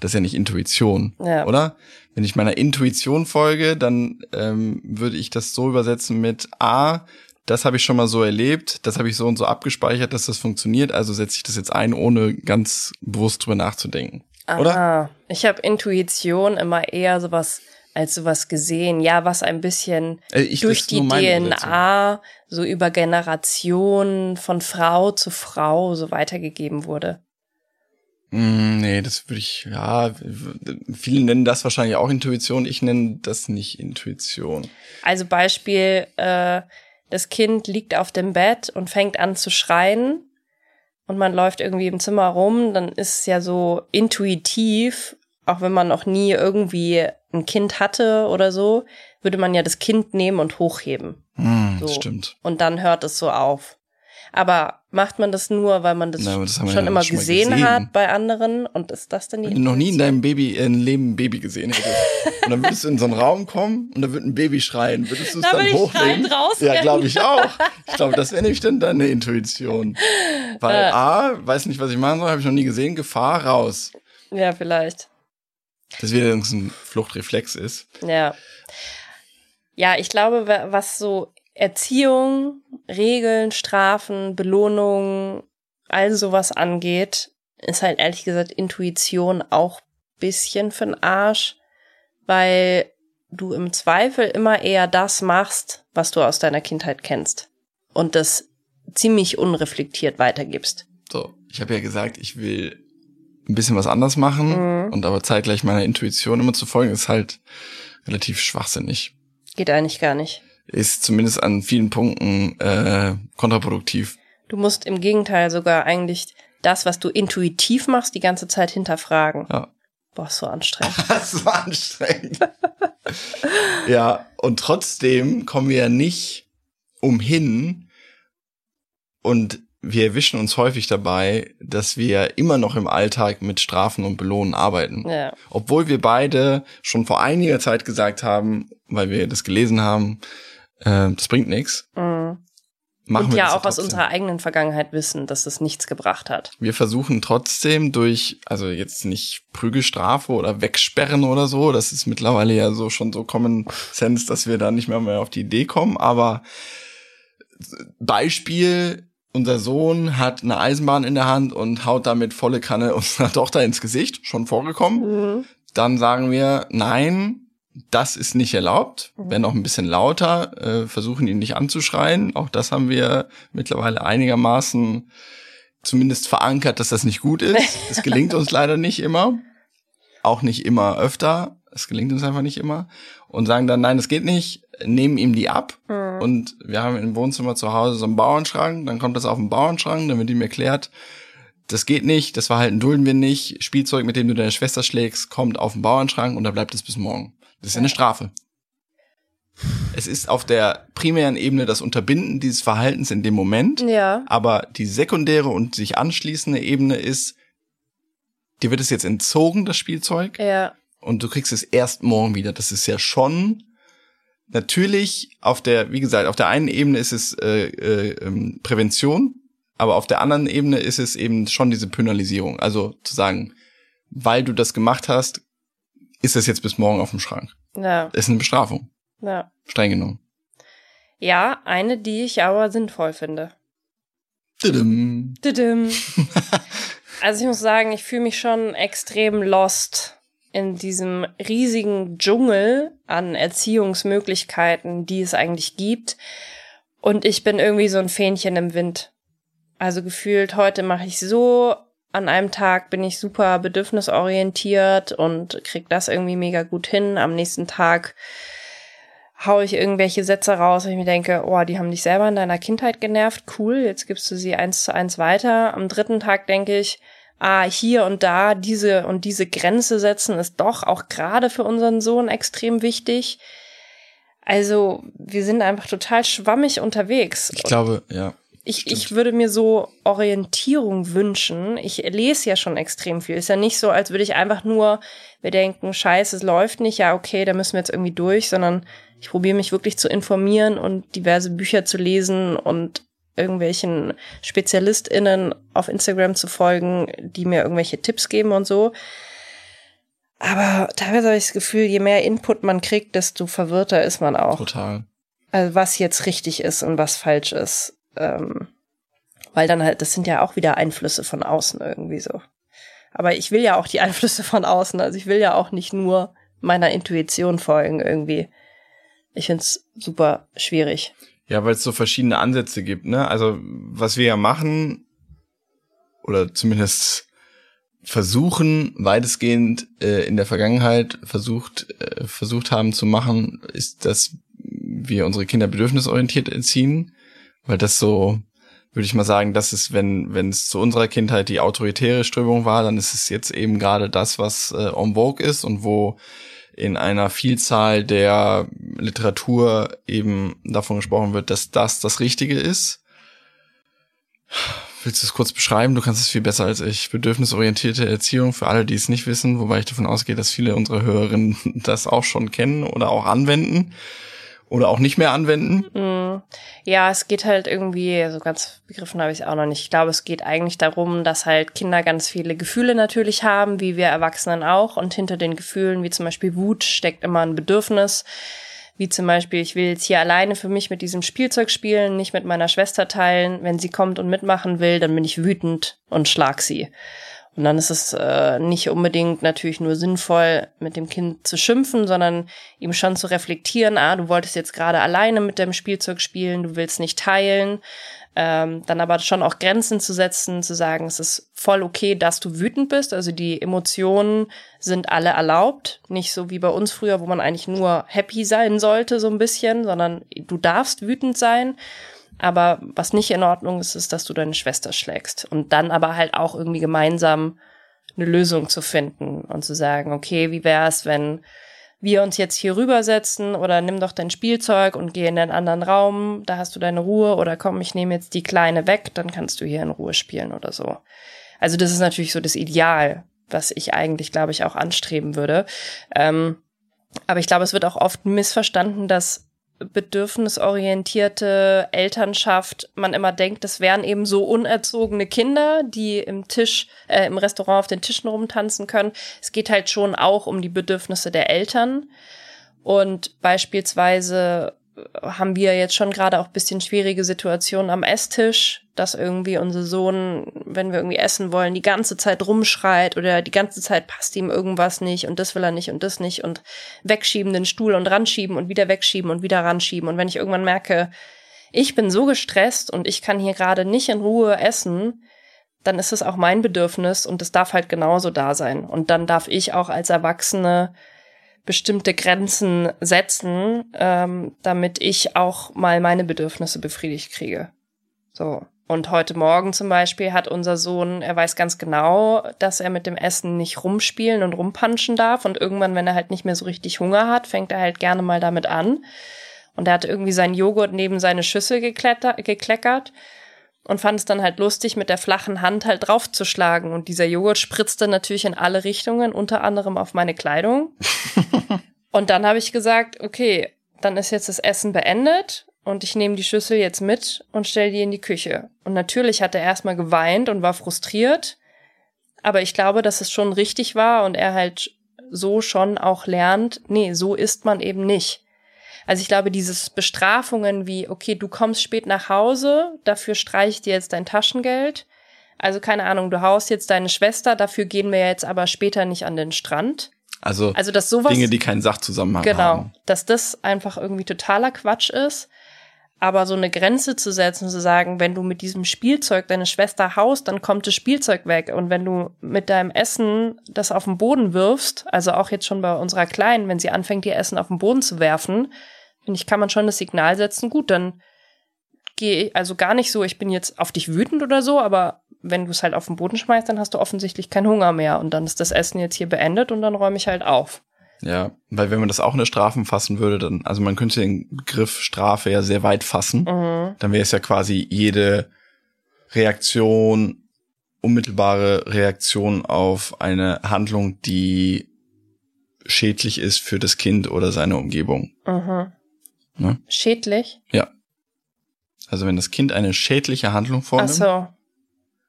Das ist ja nicht Intuition, ja. oder? Wenn ich meiner Intuition folge, dann ähm, würde ich das so übersetzen mit A, das habe ich schon mal so erlebt, das habe ich so und so abgespeichert, dass das funktioniert, also setze ich das jetzt ein, ohne ganz bewusst drüber nachzudenken. Aha. Oder? Ich habe Intuition immer eher sowas als sowas gesehen, ja, was ein bisschen äh, ich, durch die DNA so über Generationen von Frau zu Frau so weitergegeben wurde. Mm, nee, das würde ich, ja, viele nennen das wahrscheinlich auch Intuition, ich nenne das nicht Intuition. Also Beispiel, äh, das Kind liegt auf dem Bett und fängt an zu schreien und man läuft irgendwie im Zimmer rum, dann ist es ja so intuitiv, auch wenn man noch nie irgendwie ein Kind hatte oder so, würde man ja das Kind nehmen und hochheben. Mm, so. Stimmt. Und dann hört es so auf. Aber macht man das nur, weil man das, Na, das schon ja immer schon gesehen, gesehen, hat bei anderen? Und ist das dann die noch nie in deinem Baby, in Leben ein Baby gesehen hättest. und dann würdest du in so einen Raum kommen und da wird ein Baby schreien. Würdest du es da dann hochnehmen? Ja, glaube ich auch. Ich glaube, das wäre nämlich dann deine Intuition. Weil äh. A, weiß nicht, was ich machen soll, habe ich noch nie gesehen, Gefahr raus. Ja, vielleicht. Das wieder ein Fluchtreflex ist. Ja. Ja, ich glaube, was so Erziehung, Regeln, Strafen, Belohnungen, all sowas angeht, ist halt ehrlich gesagt Intuition auch bisschen für'n Arsch, weil du im Zweifel immer eher das machst, was du aus deiner Kindheit kennst und das ziemlich unreflektiert weitergibst. So, ich habe ja gesagt, ich will ein bisschen was anders machen mhm. und aber zeitgleich meiner Intuition immer zu folgen, ist halt relativ schwachsinnig. Geht eigentlich gar nicht. Ist zumindest an vielen Punkten äh, kontraproduktiv. Du musst im Gegenteil sogar eigentlich das, was du intuitiv machst, die ganze Zeit hinterfragen. Ja. Boah, so anstrengend. so anstrengend. ja, und trotzdem kommen wir ja nicht umhin und wir erwischen uns häufig dabei, dass wir immer noch im Alltag mit Strafen und Belohnen arbeiten. Ja. Obwohl wir beide schon vor einiger Zeit gesagt haben, weil wir das gelesen haben, äh, das bringt nichts. Mhm. Machen und ja auch aus unserer eigenen Vergangenheit wissen, dass es nichts gebracht hat. Wir versuchen trotzdem durch, also jetzt nicht Prügelstrafe oder Wegsperren oder so, das ist mittlerweile ja so schon so Common Sense, dass wir da nicht mehr, mehr auf die Idee kommen, aber Beispiel, unser Sohn hat eine Eisenbahn in der Hand und haut damit volle Kanne unserer Tochter ins Gesicht, schon vorgekommen. Mhm. Dann sagen wir, nein, das ist nicht erlaubt. Mhm. Wenn auch ein bisschen lauter, äh, versuchen ihn nicht anzuschreien. Auch das haben wir mittlerweile einigermaßen zumindest verankert, dass das nicht gut ist. Das gelingt uns leider nicht immer. Auch nicht immer öfter. Es gelingt uns einfach nicht immer. Und sagen dann, nein, das geht nicht, nehmen ihm die ab. Mhm. Und wir haben im Wohnzimmer zu Hause so einen Bauernschrank. Dann kommt das auf den Bauernschrank, dann wird ihm erklärt, das geht nicht, das Verhalten dulden wir nicht. Spielzeug, mit dem du deine Schwester schlägst, kommt auf den Bauernschrank und da bleibt es bis morgen. Das ist ja eine Strafe. Es ist auf der primären Ebene das Unterbinden dieses Verhaltens in dem Moment. Ja. Aber die sekundäre und sich anschließende Ebene ist, dir wird es jetzt entzogen, das Spielzeug. Ja. Und du kriegst es erst morgen wieder. Das ist ja schon natürlich auf der, wie gesagt, auf der einen Ebene ist es äh, äh, ähm, Prävention, aber auf der anderen Ebene ist es eben schon diese Penalisierung. Also zu sagen, weil du das gemacht hast, ist das jetzt bis morgen auf dem Schrank. Ja. Ist eine Bestrafung. Ja. Streng genommen. Ja, eine, die ich aber sinnvoll finde. Didim. Didim. also ich muss sagen, ich fühle mich schon extrem lost in diesem riesigen Dschungel an Erziehungsmöglichkeiten, die es eigentlich gibt. Und ich bin irgendwie so ein Fähnchen im Wind. Also gefühlt, heute mache ich so, an einem Tag bin ich super bedürfnisorientiert und krieg das irgendwie mega gut hin. Am nächsten Tag hau ich irgendwelche Sätze raus, wo ich mir denke, oh, die haben dich selber in deiner Kindheit genervt, cool, jetzt gibst du sie eins zu eins weiter. Am dritten Tag denke ich, ah, hier und da diese und diese Grenze setzen ist doch auch gerade für unseren Sohn extrem wichtig. Also, wir sind einfach total schwammig unterwegs. Ich glaube, ja ich, ich würde mir so Orientierung wünschen. Ich lese ja schon extrem viel. Ist ja nicht so, als würde ich einfach nur, wir denken, scheiße, es läuft nicht, ja, okay, da müssen wir jetzt irgendwie durch, sondern ich probiere mich wirklich zu informieren und diverse Bücher zu lesen und irgendwelchen SpezialistInnen auf Instagram zu folgen, die mir irgendwelche Tipps geben und so. Aber teilweise habe ich das Gefühl, je mehr Input man kriegt, desto verwirrter ist man auch. Total. Also was jetzt richtig ist und was falsch ist. Ähm, weil dann halt, das sind ja auch wieder Einflüsse von außen irgendwie so. Aber ich will ja auch die Einflüsse von außen. Also ich will ja auch nicht nur meiner Intuition folgen irgendwie. Ich find's super schwierig. Ja, weil es so verschiedene Ansätze gibt, ne? Also was wir ja machen, oder zumindest versuchen, weitestgehend äh, in der Vergangenheit versucht, äh, versucht haben zu machen, ist, dass wir unsere Kinder bedürfnisorientiert erziehen weil das so, würde ich mal sagen, das ist, wenn wenn es zu unserer Kindheit die autoritäre Strömung war, dann ist es jetzt eben gerade das, was äh, en vogue ist und wo in einer Vielzahl der Literatur eben davon gesprochen wird, dass das das Richtige ist. Willst du es kurz beschreiben? Du kannst es viel besser als ich. Bedürfnisorientierte Erziehung für alle, die es nicht wissen, wobei ich davon ausgehe, dass viele unserer Hörerinnen das auch schon kennen oder auch anwenden. Oder auch nicht mehr anwenden? Mm. Ja, es geht halt irgendwie, so ganz begriffen habe ich es auch noch nicht. Ich glaube, es geht eigentlich darum, dass halt Kinder ganz viele Gefühle natürlich haben, wie wir Erwachsenen auch. Und hinter den Gefühlen, wie zum Beispiel Wut, steckt immer ein Bedürfnis. Wie zum Beispiel, ich will jetzt hier alleine für mich mit diesem Spielzeug spielen, nicht mit meiner Schwester teilen. Wenn sie kommt und mitmachen will, dann bin ich wütend und schlag sie. Und dann ist es äh, nicht unbedingt natürlich nur sinnvoll, mit dem Kind zu schimpfen, sondern ihm schon zu reflektieren, ah, du wolltest jetzt gerade alleine mit dem Spielzeug spielen, du willst nicht teilen. Ähm, dann aber schon auch Grenzen zu setzen, zu sagen, es ist voll okay, dass du wütend bist. Also die Emotionen sind alle erlaubt. Nicht so wie bei uns früher, wo man eigentlich nur happy sein sollte, so ein bisschen, sondern du darfst wütend sein. Aber was nicht in Ordnung ist, ist, dass du deine Schwester schlägst. Und dann aber halt auch irgendwie gemeinsam eine Lösung zu finden und zu sagen, okay, wie wäre es, wenn wir uns jetzt hier rübersetzen oder nimm doch dein Spielzeug und geh in den anderen Raum, da hast du deine Ruhe oder komm, ich nehme jetzt die Kleine weg, dann kannst du hier in Ruhe spielen oder so. Also das ist natürlich so das Ideal, was ich eigentlich, glaube ich, auch anstreben würde. Ähm, aber ich glaube, es wird auch oft missverstanden, dass bedürfnisorientierte Elternschaft man immer denkt, das wären eben so unerzogene Kinder, die im Tisch, äh, im Restaurant auf den Tischen rumtanzen können. Es geht halt schon auch um die Bedürfnisse der Eltern. Und beispielsweise haben wir jetzt schon gerade auch bisschen schwierige Situationen am Esstisch, dass irgendwie unser Sohn, wenn wir irgendwie essen wollen, die ganze Zeit rumschreit oder die ganze Zeit passt ihm irgendwas nicht und das will er nicht und das nicht und wegschieben den Stuhl und ranschieben und wieder wegschieben und wieder ranschieben. Und wenn ich irgendwann merke, ich bin so gestresst und ich kann hier gerade nicht in Ruhe essen, dann ist es auch mein Bedürfnis und es darf halt genauso da sein. Und dann darf ich auch als Erwachsene bestimmte Grenzen setzen, ähm, damit ich auch mal meine Bedürfnisse befriedigt kriege. So. Und heute Morgen zum Beispiel hat unser Sohn, er weiß ganz genau, dass er mit dem Essen nicht rumspielen und rumpanschen darf. Und irgendwann, wenn er halt nicht mehr so richtig Hunger hat, fängt er halt gerne mal damit an. Und er hat irgendwie seinen Joghurt neben seine Schüssel gekleckert und fand es dann halt lustig, mit der flachen Hand halt draufzuschlagen. Und dieser Joghurt spritzte natürlich in alle Richtungen, unter anderem auf meine Kleidung. und dann habe ich gesagt, okay, dann ist jetzt das Essen beendet und ich nehme die Schüssel jetzt mit und stelle die in die Küche. Und natürlich hat er erstmal geweint und war frustriert. Aber ich glaube, dass es schon richtig war und er halt so schon auch lernt, nee, so isst man eben nicht. Also ich glaube, dieses Bestrafungen wie, okay, du kommst spät nach Hause, dafür streich ich dir jetzt dein Taschengeld. Also keine Ahnung, du haust jetzt deine Schwester, dafür gehen wir jetzt aber später nicht an den Strand. Also, also dass sowas, Dinge, die keinen Sachzusammenhang genau, haben. Genau, dass das einfach irgendwie totaler Quatsch ist. Aber so eine Grenze zu setzen, zu sagen, wenn du mit diesem Spielzeug deine Schwester haust, dann kommt das Spielzeug weg. Und wenn du mit deinem Essen das auf den Boden wirfst, also auch jetzt schon bei unserer Kleinen, wenn sie anfängt, ihr Essen auf den Boden zu werfen, finde ich, kann man schon das Signal setzen, gut, dann gehe ich, also gar nicht so, ich bin jetzt auf dich wütend oder so, aber wenn du es halt auf den Boden schmeißt, dann hast du offensichtlich keinen Hunger mehr und dann ist das Essen jetzt hier beendet und dann räume ich halt auf. Ja, weil wenn man das auch in der Strafen fassen würde, dann, also man könnte den Begriff Strafe ja sehr weit fassen. Mhm. Dann wäre es ja quasi jede Reaktion, unmittelbare Reaktion auf eine Handlung, die schädlich ist für das Kind oder seine Umgebung. Mhm. Ne? Schädlich? Ja. Also wenn das Kind eine schädliche Handlung vornimmt, Ach so.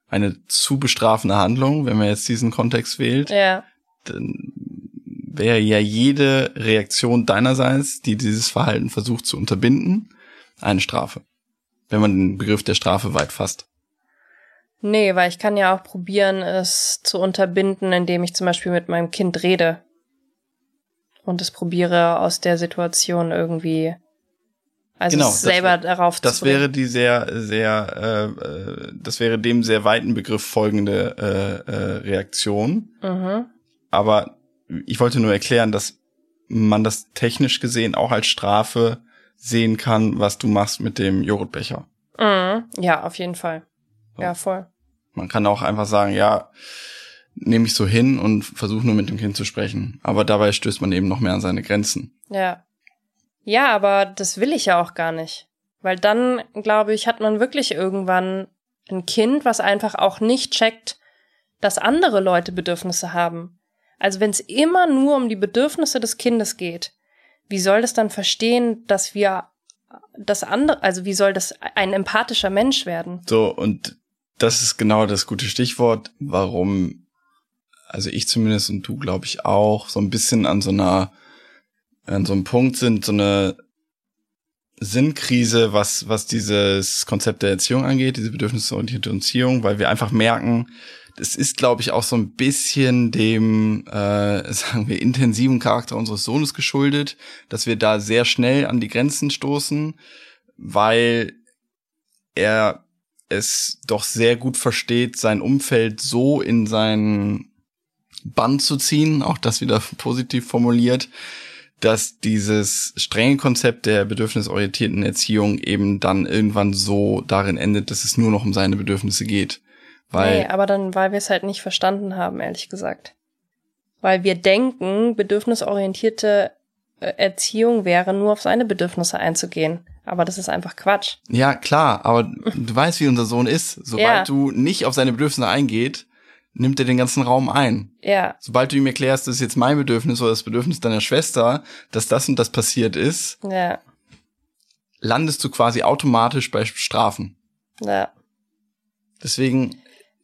eine zu bestrafende Handlung, wenn man jetzt diesen Kontext wählt, ja. dann wäre ja jede Reaktion deinerseits, die dieses Verhalten versucht zu unterbinden, eine Strafe. Wenn man den Begriff der Strafe weit fasst. Nee, weil ich kann ja auch probieren, es zu unterbinden, indem ich zum Beispiel mit meinem Kind rede und es probiere aus der Situation irgendwie also genau, selber das, darauf das zu Das wäre die sehr, sehr, äh, äh, das wäre dem sehr weiten Begriff folgende äh, äh, Reaktion. Mhm. Aber ich wollte nur erklären, dass man das technisch gesehen auch als Strafe sehen kann, was du machst mit dem Joghurtbecher. Mhm. Ja, auf jeden Fall. So. Ja, voll. Man kann auch einfach sagen, ja, nehme ich so hin und versuche nur mit dem Kind zu sprechen. Aber dabei stößt man eben noch mehr an seine Grenzen. Ja. Ja, aber das will ich ja auch gar nicht. Weil dann, glaube ich, hat man wirklich irgendwann ein Kind, was einfach auch nicht checkt, dass andere Leute Bedürfnisse haben. Also wenn es immer nur um die Bedürfnisse des Kindes geht, wie soll das dann verstehen, dass wir das andere, also wie soll das ein empathischer Mensch werden? So, und das ist genau das gute Stichwort, warum, also ich zumindest und du glaube ich auch, so ein bisschen an so einer, an so einem Punkt sind, so eine Sinnkrise, was, was dieses Konzept der Erziehung angeht, diese bedürfnisorientierte Erziehung, weil wir einfach merken, das ist, glaube ich, auch so ein bisschen dem, äh, sagen wir, intensiven Charakter unseres Sohnes geschuldet, dass wir da sehr schnell an die Grenzen stoßen, weil er es doch sehr gut versteht, sein Umfeld so in seinen Band zu ziehen, auch das wieder positiv formuliert, dass dieses strenge Konzept der bedürfnisorientierten Erziehung eben dann irgendwann so darin endet, dass es nur noch um seine Bedürfnisse geht. Weil, nee, aber dann, weil wir es halt nicht verstanden haben, ehrlich gesagt. Weil wir denken, bedürfnisorientierte äh, Erziehung wäre nur auf seine Bedürfnisse einzugehen. Aber das ist einfach Quatsch. Ja, klar, aber du weißt, wie unser Sohn ist. Sobald ja. du nicht auf seine Bedürfnisse eingeht, nimmt er den ganzen Raum ein. Ja. Sobald du ihm erklärst, das ist jetzt mein Bedürfnis oder das Bedürfnis deiner Schwester, dass das und das passiert ist, ja. landest du quasi automatisch bei Strafen. Ja. Deswegen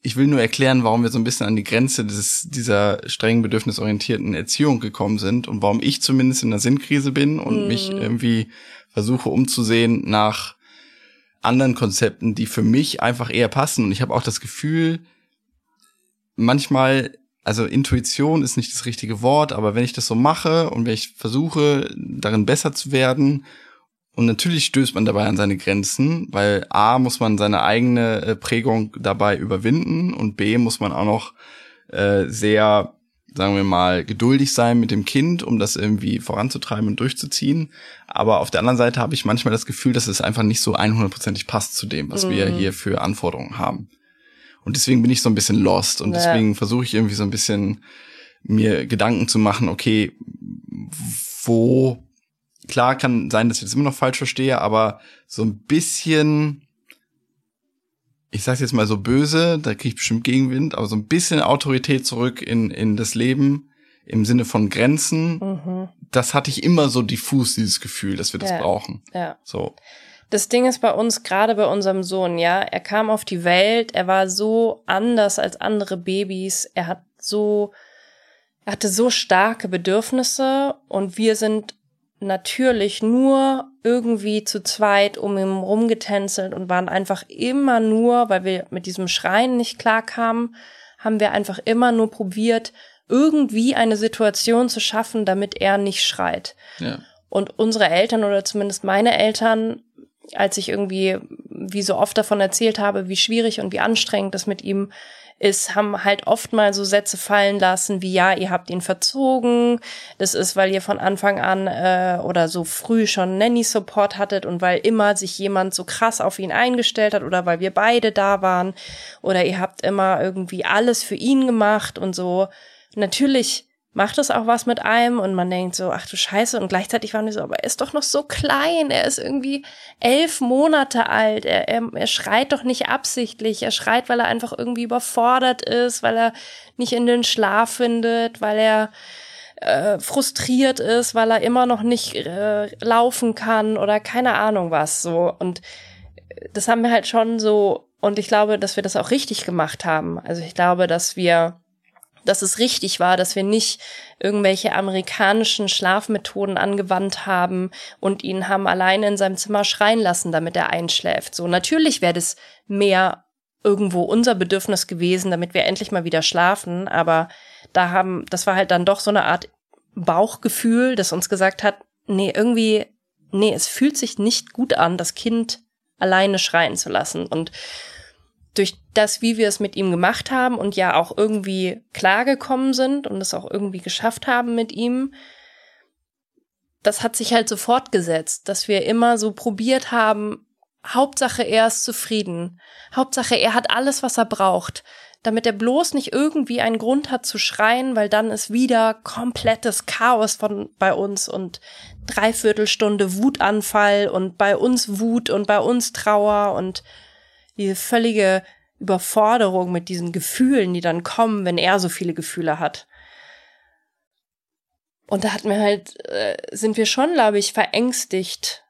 ich will nur erklären, warum wir so ein bisschen an die Grenze des, dieser streng bedürfnisorientierten Erziehung gekommen sind und warum ich zumindest in der Sinnkrise bin und mm. mich irgendwie versuche umzusehen nach anderen Konzepten, die für mich einfach eher passen. Und ich habe auch das Gefühl, manchmal, also Intuition ist nicht das richtige Wort, aber wenn ich das so mache und wenn ich versuche, darin besser zu werden und natürlich stößt man dabei an seine Grenzen, weil A muss man seine eigene äh, Prägung dabei überwinden und B muss man auch noch äh, sehr, sagen wir mal, geduldig sein mit dem Kind, um das irgendwie voranzutreiben und durchzuziehen. Aber auf der anderen Seite habe ich manchmal das Gefühl, dass es einfach nicht so 100%ig passt zu dem, was mhm. wir hier für Anforderungen haben. Und deswegen bin ich so ein bisschen lost und ja. deswegen versuche ich irgendwie so ein bisschen mir Gedanken zu machen, okay, wo klar kann sein, dass ich das immer noch falsch verstehe, aber so ein bisschen, ich sag's jetzt mal so böse, da kriege ich bestimmt Gegenwind, aber so ein bisschen Autorität zurück in, in das Leben im Sinne von Grenzen, mhm. das hatte ich immer so diffus, dieses Gefühl, dass wir das ja. brauchen. Ja. So. Das Ding ist bei uns, gerade bei unserem Sohn, ja, er kam auf die Welt, er war so anders als andere Babys, er hat so, er hatte so starke Bedürfnisse und wir sind natürlich nur irgendwie zu zweit um ihn rumgetänzelt und waren einfach immer nur, weil wir mit diesem Schreien nicht klarkamen, haben wir einfach immer nur probiert, irgendwie eine Situation zu schaffen, damit er nicht schreit. Ja. Und unsere Eltern oder zumindest meine Eltern, als ich irgendwie wie so oft davon erzählt habe, wie schwierig und wie anstrengend das mit ihm ist, haben halt oft mal so Sätze fallen lassen wie ja, ihr habt ihn verzogen, das ist, weil ihr von Anfang an äh, oder so früh schon Nanny-Support hattet und weil immer sich jemand so krass auf ihn eingestellt hat oder weil wir beide da waren oder ihr habt immer irgendwie alles für ihn gemacht und so. Natürlich macht es auch was mit einem und man denkt so, ach du Scheiße, und gleichzeitig waren wir so, aber er ist doch noch so klein, er ist irgendwie elf Monate alt, er, er, er schreit doch nicht absichtlich, er schreit, weil er einfach irgendwie überfordert ist, weil er nicht in den Schlaf findet, weil er äh, frustriert ist, weil er immer noch nicht äh, laufen kann oder keine Ahnung was so und das haben wir halt schon so und ich glaube, dass wir das auch richtig gemacht haben. Also ich glaube, dass wir dass es richtig war, dass wir nicht irgendwelche amerikanischen Schlafmethoden angewandt haben und ihn haben alleine in seinem Zimmer schreien lassen, damit er einschläft. So, natürlich wäre das mehr irgendwo unser Bedürfnis gewesen, damit wir endlich mal wieder schlafen, aber da haben, das war halt dann doch so eine Art Bauchgefühl, das uns gesagt hat, nee, irgendwie, nee, es fühlt sich nicht gut an, das Kind alleine schreien zu lassen und durch das, wie wir es mit ihm gemacht haben und ja auch irgendwie klargekommen sind und es auch irgendwie geschafft haben mit ihm, das hat sich halt so fortgesetzt, dass wir immer so probiert haben, Hauptsache er ist zufrieden. Hauptsache er hat alles, was er braucht, damit er bloß nicht irgendwie einen Grund hat zu schreien, weil dann ist wieder komplettes Chaos von bei uns und Dreiviertelstunde Wutanfall und bei uns Wut und bei uns Trauer und diese völlige Überforderung mit diesen Gefühlen, die dann kommen, wenn er so viele Gefühle hat. Und da hatten wir halt, äh, sind wir schon, glaube ich, verängstigt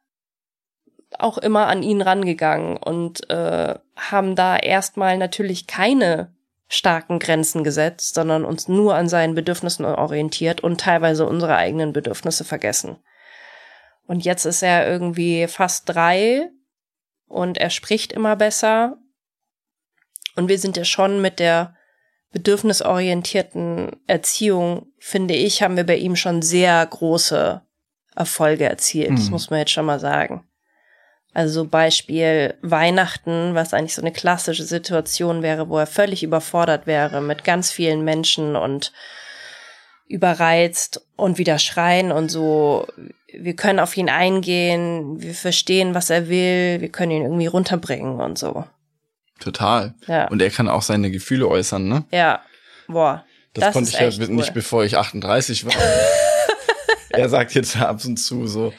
auch immer an ihn rangegangen und äh, haben da erstmal natürlich keine starken Grenzen gesetzt, sondern uns nur an seinen Bedürfnissen orientiert und teilweise unsere eigenen Bedürfnisse vergessen. Und jetzt ist er irgendwie fast drei und er spricht immer besser. Und wir sind ja schon mit der bedürfnisorientierten Erziehung, finde ich, haben wir bei ihm schon sehr große Erfolge erzielt. Mhm. Das muss man jetzt schon mal sagen. Also Beispiel Weihnachten, was eigentlich so eine klassische Situation wäre, wo er völlig überfordert wäre mit ganz vielen Menschen und überreizt und wieder schreien und so. Wir können auf ihn eingehen, wir verstehen, was er will, wir können ihn irgendwie runterbringen und so. Total. Ja. Und er kann auch seine Gefühle äußern, ne? Ja. Boah. Das, das konnte ich ja cool. nicht, bevor ich 38 war. er sagt jetzt ab und zu so,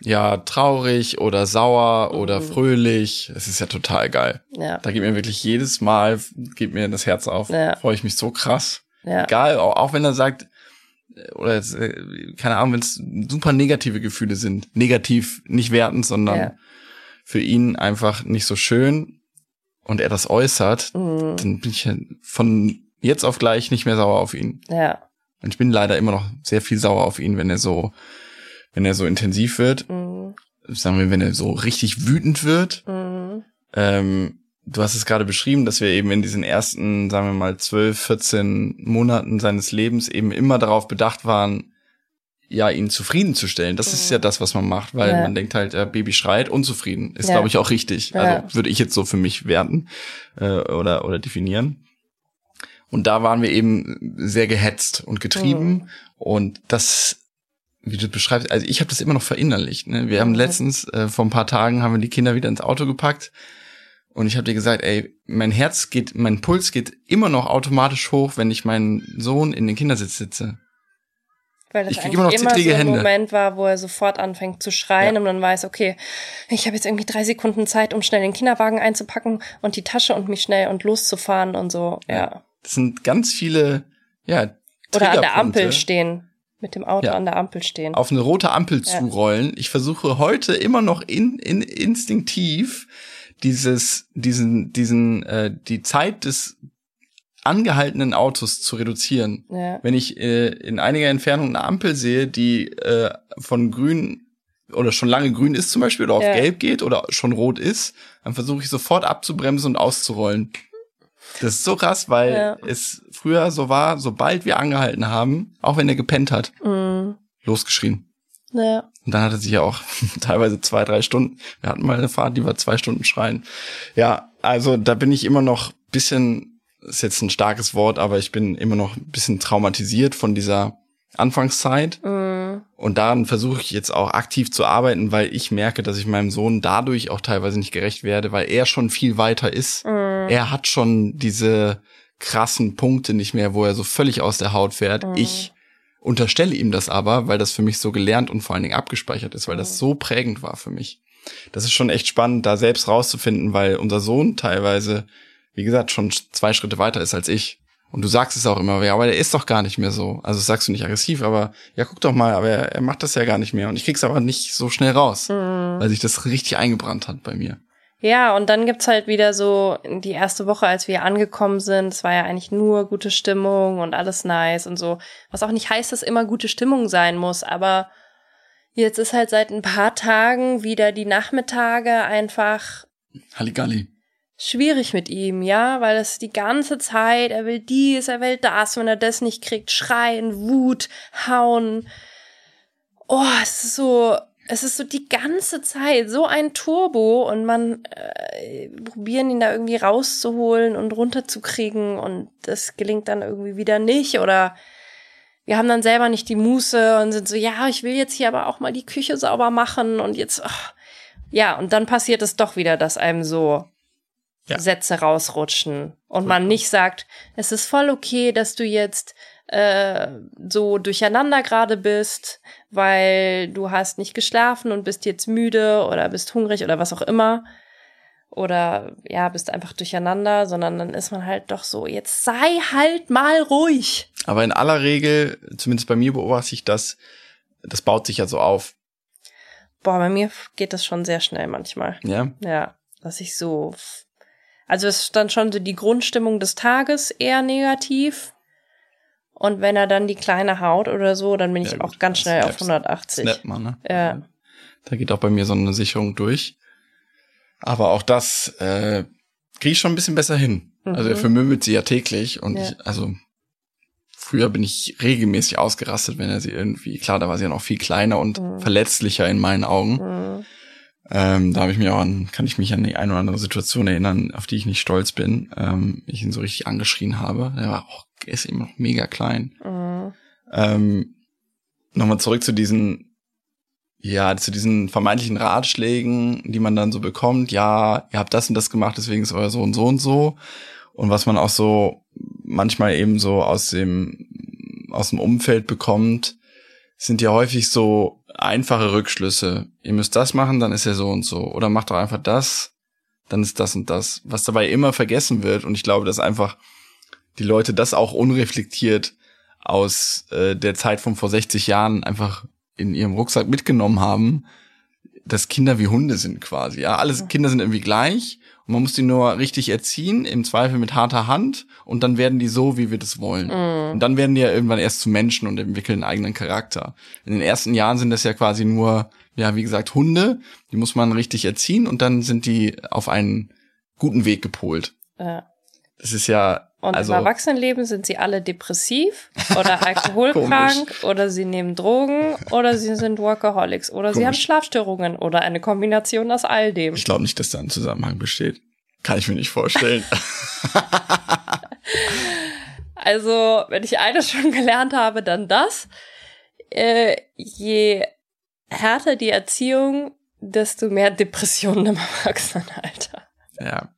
ja, traurig oder sauer mhm. oder fröhlich. Es ist ja total geil. Ja. Da geht mir wirklich jedes Mal, geht mir das Herz auf. Ja. Freue ich mich so krass. Ja. Egal, auch, auch wenn er sagt, oder äh, keine Ahnung, wenn es super negative Gefühle sind. Negativ, nicht wertend, sondern ja. für ihn einfach nicht so schön und er das äußert, mhm. dann bin ich von jetzt auf gleich nicht mehr sauer auf ihn. Ja. Und ich bin leider immer noch sehr viel sauer auf ihn, wenn er so wenn er so intensiv wird, mhm. sagen wir, wenn er so richtig wütend wird. Mhm. Ähm, du hast es gerade beschrieben, dass wir eben in diesen ersten, sagen wir mal, 12, 14 Monaten seines Lebens eben immer darauf bedacht waren, ja, ihn zufriedenzustellen. Das mhm. ist ja das, was man macht, weil ja. man denkt halt, äh, Baby schreit, unzufrieden. Ist, ja. glaube ich, auch richtig. Ja. Also würde ich jetzt so für mich werten äh, oder, oder definieren. Und da waren wir eben sehr gehetzt und getrieben. Mhm. Und das wie du beschreibst, also ich habe das immer noch verinnerlicht. Ne? Wir haben letztens, äh, vor ein paar Tagen, haben wir die Kinder wieder ins Auto gepackt und ich habe dir gesagt, ey, mein Herz geht, mein Puls geht immer noch automatisch hoch, wenn ich meinen Sohn in den Kindersitz sitze. Weil das ich krieg immer noch immer so ein Hände. Moment war, wo er sofort anfängt zu schreien ja. und dann weiß, okay, ich habe jetzt irgendwie drei Sekunden Zeit, um schnell den Kinderwagen einzupacken und die Tasche und mich schnell und loszufahren und so. Ja. ja. Das sind ganz viele, ja. Oder an der Ampel stehen mit dem Auto ja. an der Ampel stehen. Auf eine rote Ampel ja. zurollen. Ich versuche heute immer noch in, in instinktiv dieses, diesen, diesen, äh, die Zeit des angehaltenen Autos zu reduzieren. Ja. Wenn ich äh, in einiger Entfernung eine Ampel sehe, die äh, von grün oder schon lange grün ist zum Beispiel oder auf ja. gelb geht oder schon rot ist, dann versuche ich sofort abzubremsen und auszurollen. Das ist so krass, weil ja. es früher so war, sobald wir angehalten haben, auch wenn er gepennt hat, mhm. losgeschrien. Ja. Und dann hat er sich ja auch teilweise zwei, drei Stunden. Wir hatten mal eine Fahrt, die war zwei Stunden schreien. Ja, also da bin ich immer noch bisschen, ist jetzt ein starkes Wort, aber ich bin immer noch ein bisschen traumatisiert von dieser Anfangszeit. Mhm. Und daran versuche ich jetzt auch aktiv zu arbeiten, weil ich merke, dass ich meinem Sohn dadurch auch teilweise nicht gerecht werde, weil er schon viel weiter ist. Mhm. Er hat schon diese krassen Punkte nicht mehr, wo er so völlig aus der Haut fährt. Mhm. Ich unterstelle ihm das aber, weil das für mich so gelernt und vor allen Dingen abgespeichert ist, weil das mhm. so prägend war für mich. Das ist schon echt spannend, da selbst rauszufinden, weil unser Sohn teilweise, wie gesagt, schon zwei Schritte weiter ist als ich. Und du sagst es auch immer, ja, aber der ist doch gar nicht mehr so. Also sagst du nicht aggressiv, aber ja, guck doch mal, aber er, er macht das ja gar nicht mehr. Und ich krieg's aber nicht so schnell raus, mhm. weil sich das richtig eingebrannt hat bei mir. Ja, und dann gibt's halt wieder so die erste Woche, als wir angekommen sind, es war ja eigentlich nur gute Stimmung und alles nice und so. Was auch nicht heißt, dass immer gute Stimmung sein muss, aber jetzt ist halt seit ein paar Tagen wieder die Nachmittage einfach Halligalli schwierig mit ihm, ja, weil es die ganze Zeit, er will dies, er will das, wenn er das nicht kriegt, schreien, Wut, hauen. Oh, es ist so, es ist so die ganze Zeit so ein Turbo und man äh, probieren ihn da irgendwie rauszuholen und runterzukriegen und das gelingt dann irgendwie wieder nicht oder wir haben dann selber nicht die Muße und sind so, ja, ich will jetzt hier aber auch mal die Küche sauber machen und jetzt, oh. ja, und dann passiert es doch wieder, dass einem so ja. Sätze rausrutschen und man nicht sagt, es ist voll okay, dass du jetzt äh, so durcheinander gerade bist, weil du hast nicht geschlafen und bist jetzt müde oder bist hungrig oder was auch immer. oder ja, bist einfach durcheinander, sondern dann ist man halt doch so, jetzt sei halt mal ruhig. Aber in aller Regel, zumindest bei mir beobachte ich das, das baut sich ja so auf. Boah, bei mir geht das schon sehr schnell manchmal. Ja. Ja, dass ich so, also es ist dann schon so die Grundstimmung des Tages eher negativ. Und wenn er dann die Kleine haut oder so, dann bin Ja, ich gut, auch ganz schnell auf Snaps. 180. Snappt man, ne? Ja. Da geht auch bei mir so eine Sicherung durch. Aber auch das äh, kriege ich schon ein bisschen besser hin. Also er Mhm. vermöbelt sie ja täglich und Ja. ich, also früher bin ich regelmäßig ausgerastet, wenn er sie irgendwie, klar, da war sie ja noch viel kleiner und Mhm. verletzlicher in meinen Augen. Mhm. Ähm, da habe ich mich auch an, kann ich mich an die eine oder andere Situation erinnern, auf die ich nicht stolz bin. Ähm, ich ihn so richtig angeschrien habe. Er war auch, er ist eben noch mega klein. Mhm. Ähm, Nochmal zurück zu diesen, ja, zu diesen vermeintlichen Ratschlägen, die man dann so bekommt. Ja, ihr habt das und das gemacht, deswegen ist euer Sohn so und so. Und was man auch so manchmal eben so aus dem, aus dem Umfeld bekommt, sind ja häufig so einfache Rückschlüsse. Ihr müsst das machen, dann ist er so und so. Oder macht doch einfach das, dann ist das und das. Was dabei immer vergessen wird. Und ich glaube, dass einfach die Leute das auch unreflektiert aus äh, der Zeit von vor 60 Jahren einfach in ihrem Rucksack mitgenommen haben, dass Kinder wie Hunde sind quasi. Ja, alles Kinder sind irgendwie gleich man muss die nur richtig erziehen, im Zweifel mit harter Hand und dann werden die so, wie wir das wollen. Mhm. Und dann werden die ja irgendwann erst zu Menschen und entwickeln einen eigenen Charakter. In den ersten Jahren sind das ja quasi nur, ja, wie gesagt, Hunde, die muss man richtig erziehen und dann sind die auf einen guten Weg gepolt. Ja. Das ist ja, Und also, im Erwachsenenleben sind sie alle depressiv oder alkoholkrank oder sie nehmen Drogen oder sie sind Workaholics oder sie Komisch. haben Schlafstörungen oder eine Kombination aus all dem. ich glaube nicht, dass da ein Zusammenhang besteht. Kann ich mir nicht vorstellen. Also, wenn ich eines schon gelernt habe, dann das. Äh, je härter die Erziehung, desto mehr Depressionen im Erwachsenenalter. Ja.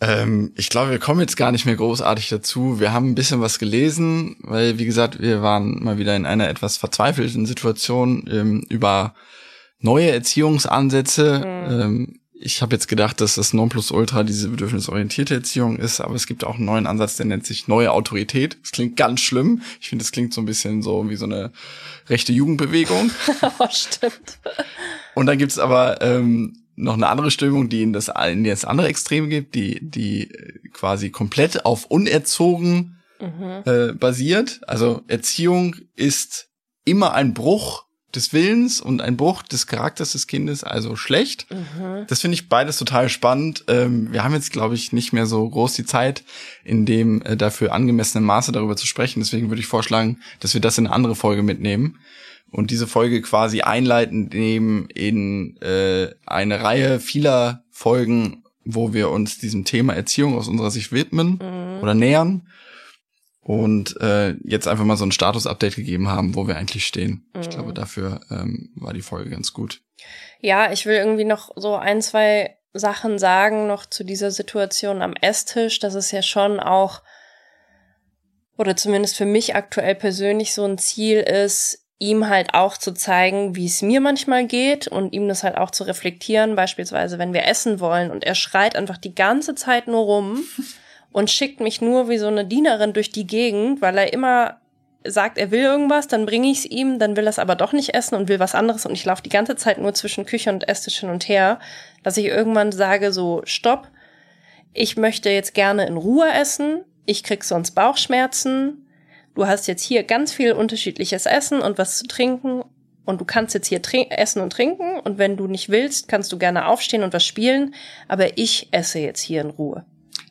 Ähm, ich glaube, wir kommen jetzt gar nicht mehr großartig dazu. Wir haben ein bisschen was gelesen, weil, wie gesagt, wir waren mal wieder in einer etwas verzweifelten Situation ähm, über neue Erziehungsansätze. Ähm, ich habe jetzt gedacht, dass das Nonplusultra diese bedürfnisorientierte Erziehung ist, aber es gibt auch einen neuen Ansatz, der nennt sich neue Autorität. Das klingt ganz schlimm. Ich finde, das klingt so ein bisschen so wie so eine rechte Jugendbewegung. oh, stimmt. Und dann gibt's aber ähm, noch eine andere Stimmung, die in das, in das andere Extrem gibt, die, die äh, quasi komplett auf unerzogen Mhm. äh, basiert. Also Erziehung ist immer ein Bruch des Willens und ein Bruch des Charakters des Kindes, also schlecht. Mhm. Das finde ich beides total spannend. Ähm, wir haben jetzt, glaube ich, nicht mehr so groß die Zeit, in dem äh, dafür angemessenen Maße darüber zu sprechen. Deswegen würde ich vorschlagen, dass wir das in eine andere Folge mitnehmen und diese Folge quasi einleiten nehmen in äh, eine Reihe vieler Folgen, wo wir uns diesem Thema Erziehung aus unserer Sicht widmen Mhm. oder nähern und äh, jetzt einfach mal so ein Status-Update gegeben haben, wo wir eigentlich stehen. Ich Mhm. glaube, dafür ähm, war die Folge ganz gut. Ja, ich will irgendwie noch so ein, zwei Sachen sagen, noch zu dieser Situation am Esstisch. Das ist ja schon auch, oder zumindest für mich aktuell persönlich so ein Ziel ist, ihm halt auch zu zeigen, wie es mir manchmal geht und ihm das halt auch zu reflektieren. Beispielsweise, wenn wir essen wollen und er schreit einfach die ganze Zeit nur rum und schickt mich nur wie so eine Dienerin durch die Gegend, weil er immer sagt, er will irgendwas, dann bringe ich es ihm, dann will er es aber doch nicht essen und will was anderes und ich laufe die ganze Zeit nur zwischen Küche und Esstisch hin und her, dass ich irgendwann sage so, stopp, ich möchte jetzt gerne in Ruhe essen, ich krieg sonst Bauchschmerzen, du hast jetzt hier ganz viel unterschiedliches Essen und was zu trinken und du kannst jetzt hier essen und trinken und wenn du nicht willst, kannst du gerne aufstehen und was spielen, aber ich esse jetzt hier in Ruhe.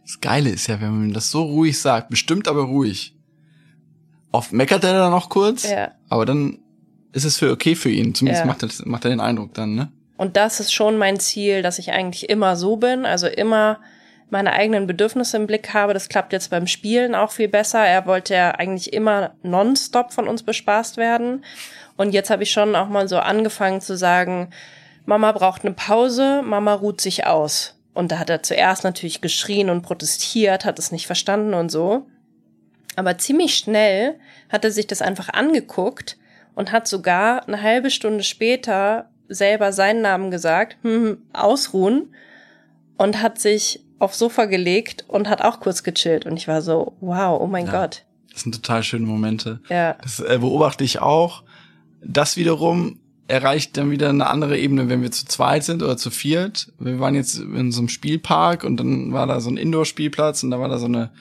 Das Geile ist ja, wenn man das so ruhig sagt, bestimmt aber ruhig. Oft meckert er dann noch kurz, Ja. aber dann ist es für okay für ihn. Zumindest Ja. macht, er, macht er den Eindruck dann, ne? Und das ist schon mein Ziel, dass ich eigentlich immer so bin, also immer meine eigenen Bedürfnisse im Blick habe. Das klappt jetzt beim Spielen auch viel besser. Er wollte ja eigentlich immer nonstop von uns bespaßt werden. Und jetzt habe ich schon auch mal so angefangen zu sagen, Mama braucht eine Pause, Mama ruht sich aus. Und da hat er zuerst natürlich geschrien und protestiert, hat es nicht verstanden und so. Aber ziemlich schnell hat er sich das einfach angeguckt und hat sogar eine halbe Stunde später selber seinen Namen gesagt, hm, ausruhen. und hat sich aufs Sofa gelegt und hat auch kurz gechillt. Und ich war so, wow, oh mein Ja. Gott. Das sind total schöne Momente. Ja. Das äh, beobachte ich auch. Das wiederum erreicht dann wieder eine andere Ebene, wenn wir zu zweit sind oder zu viert. Wir waren jetzt in so einem Spielpark und dann war da so ein Indoor-Spielplatz und da war da so eine,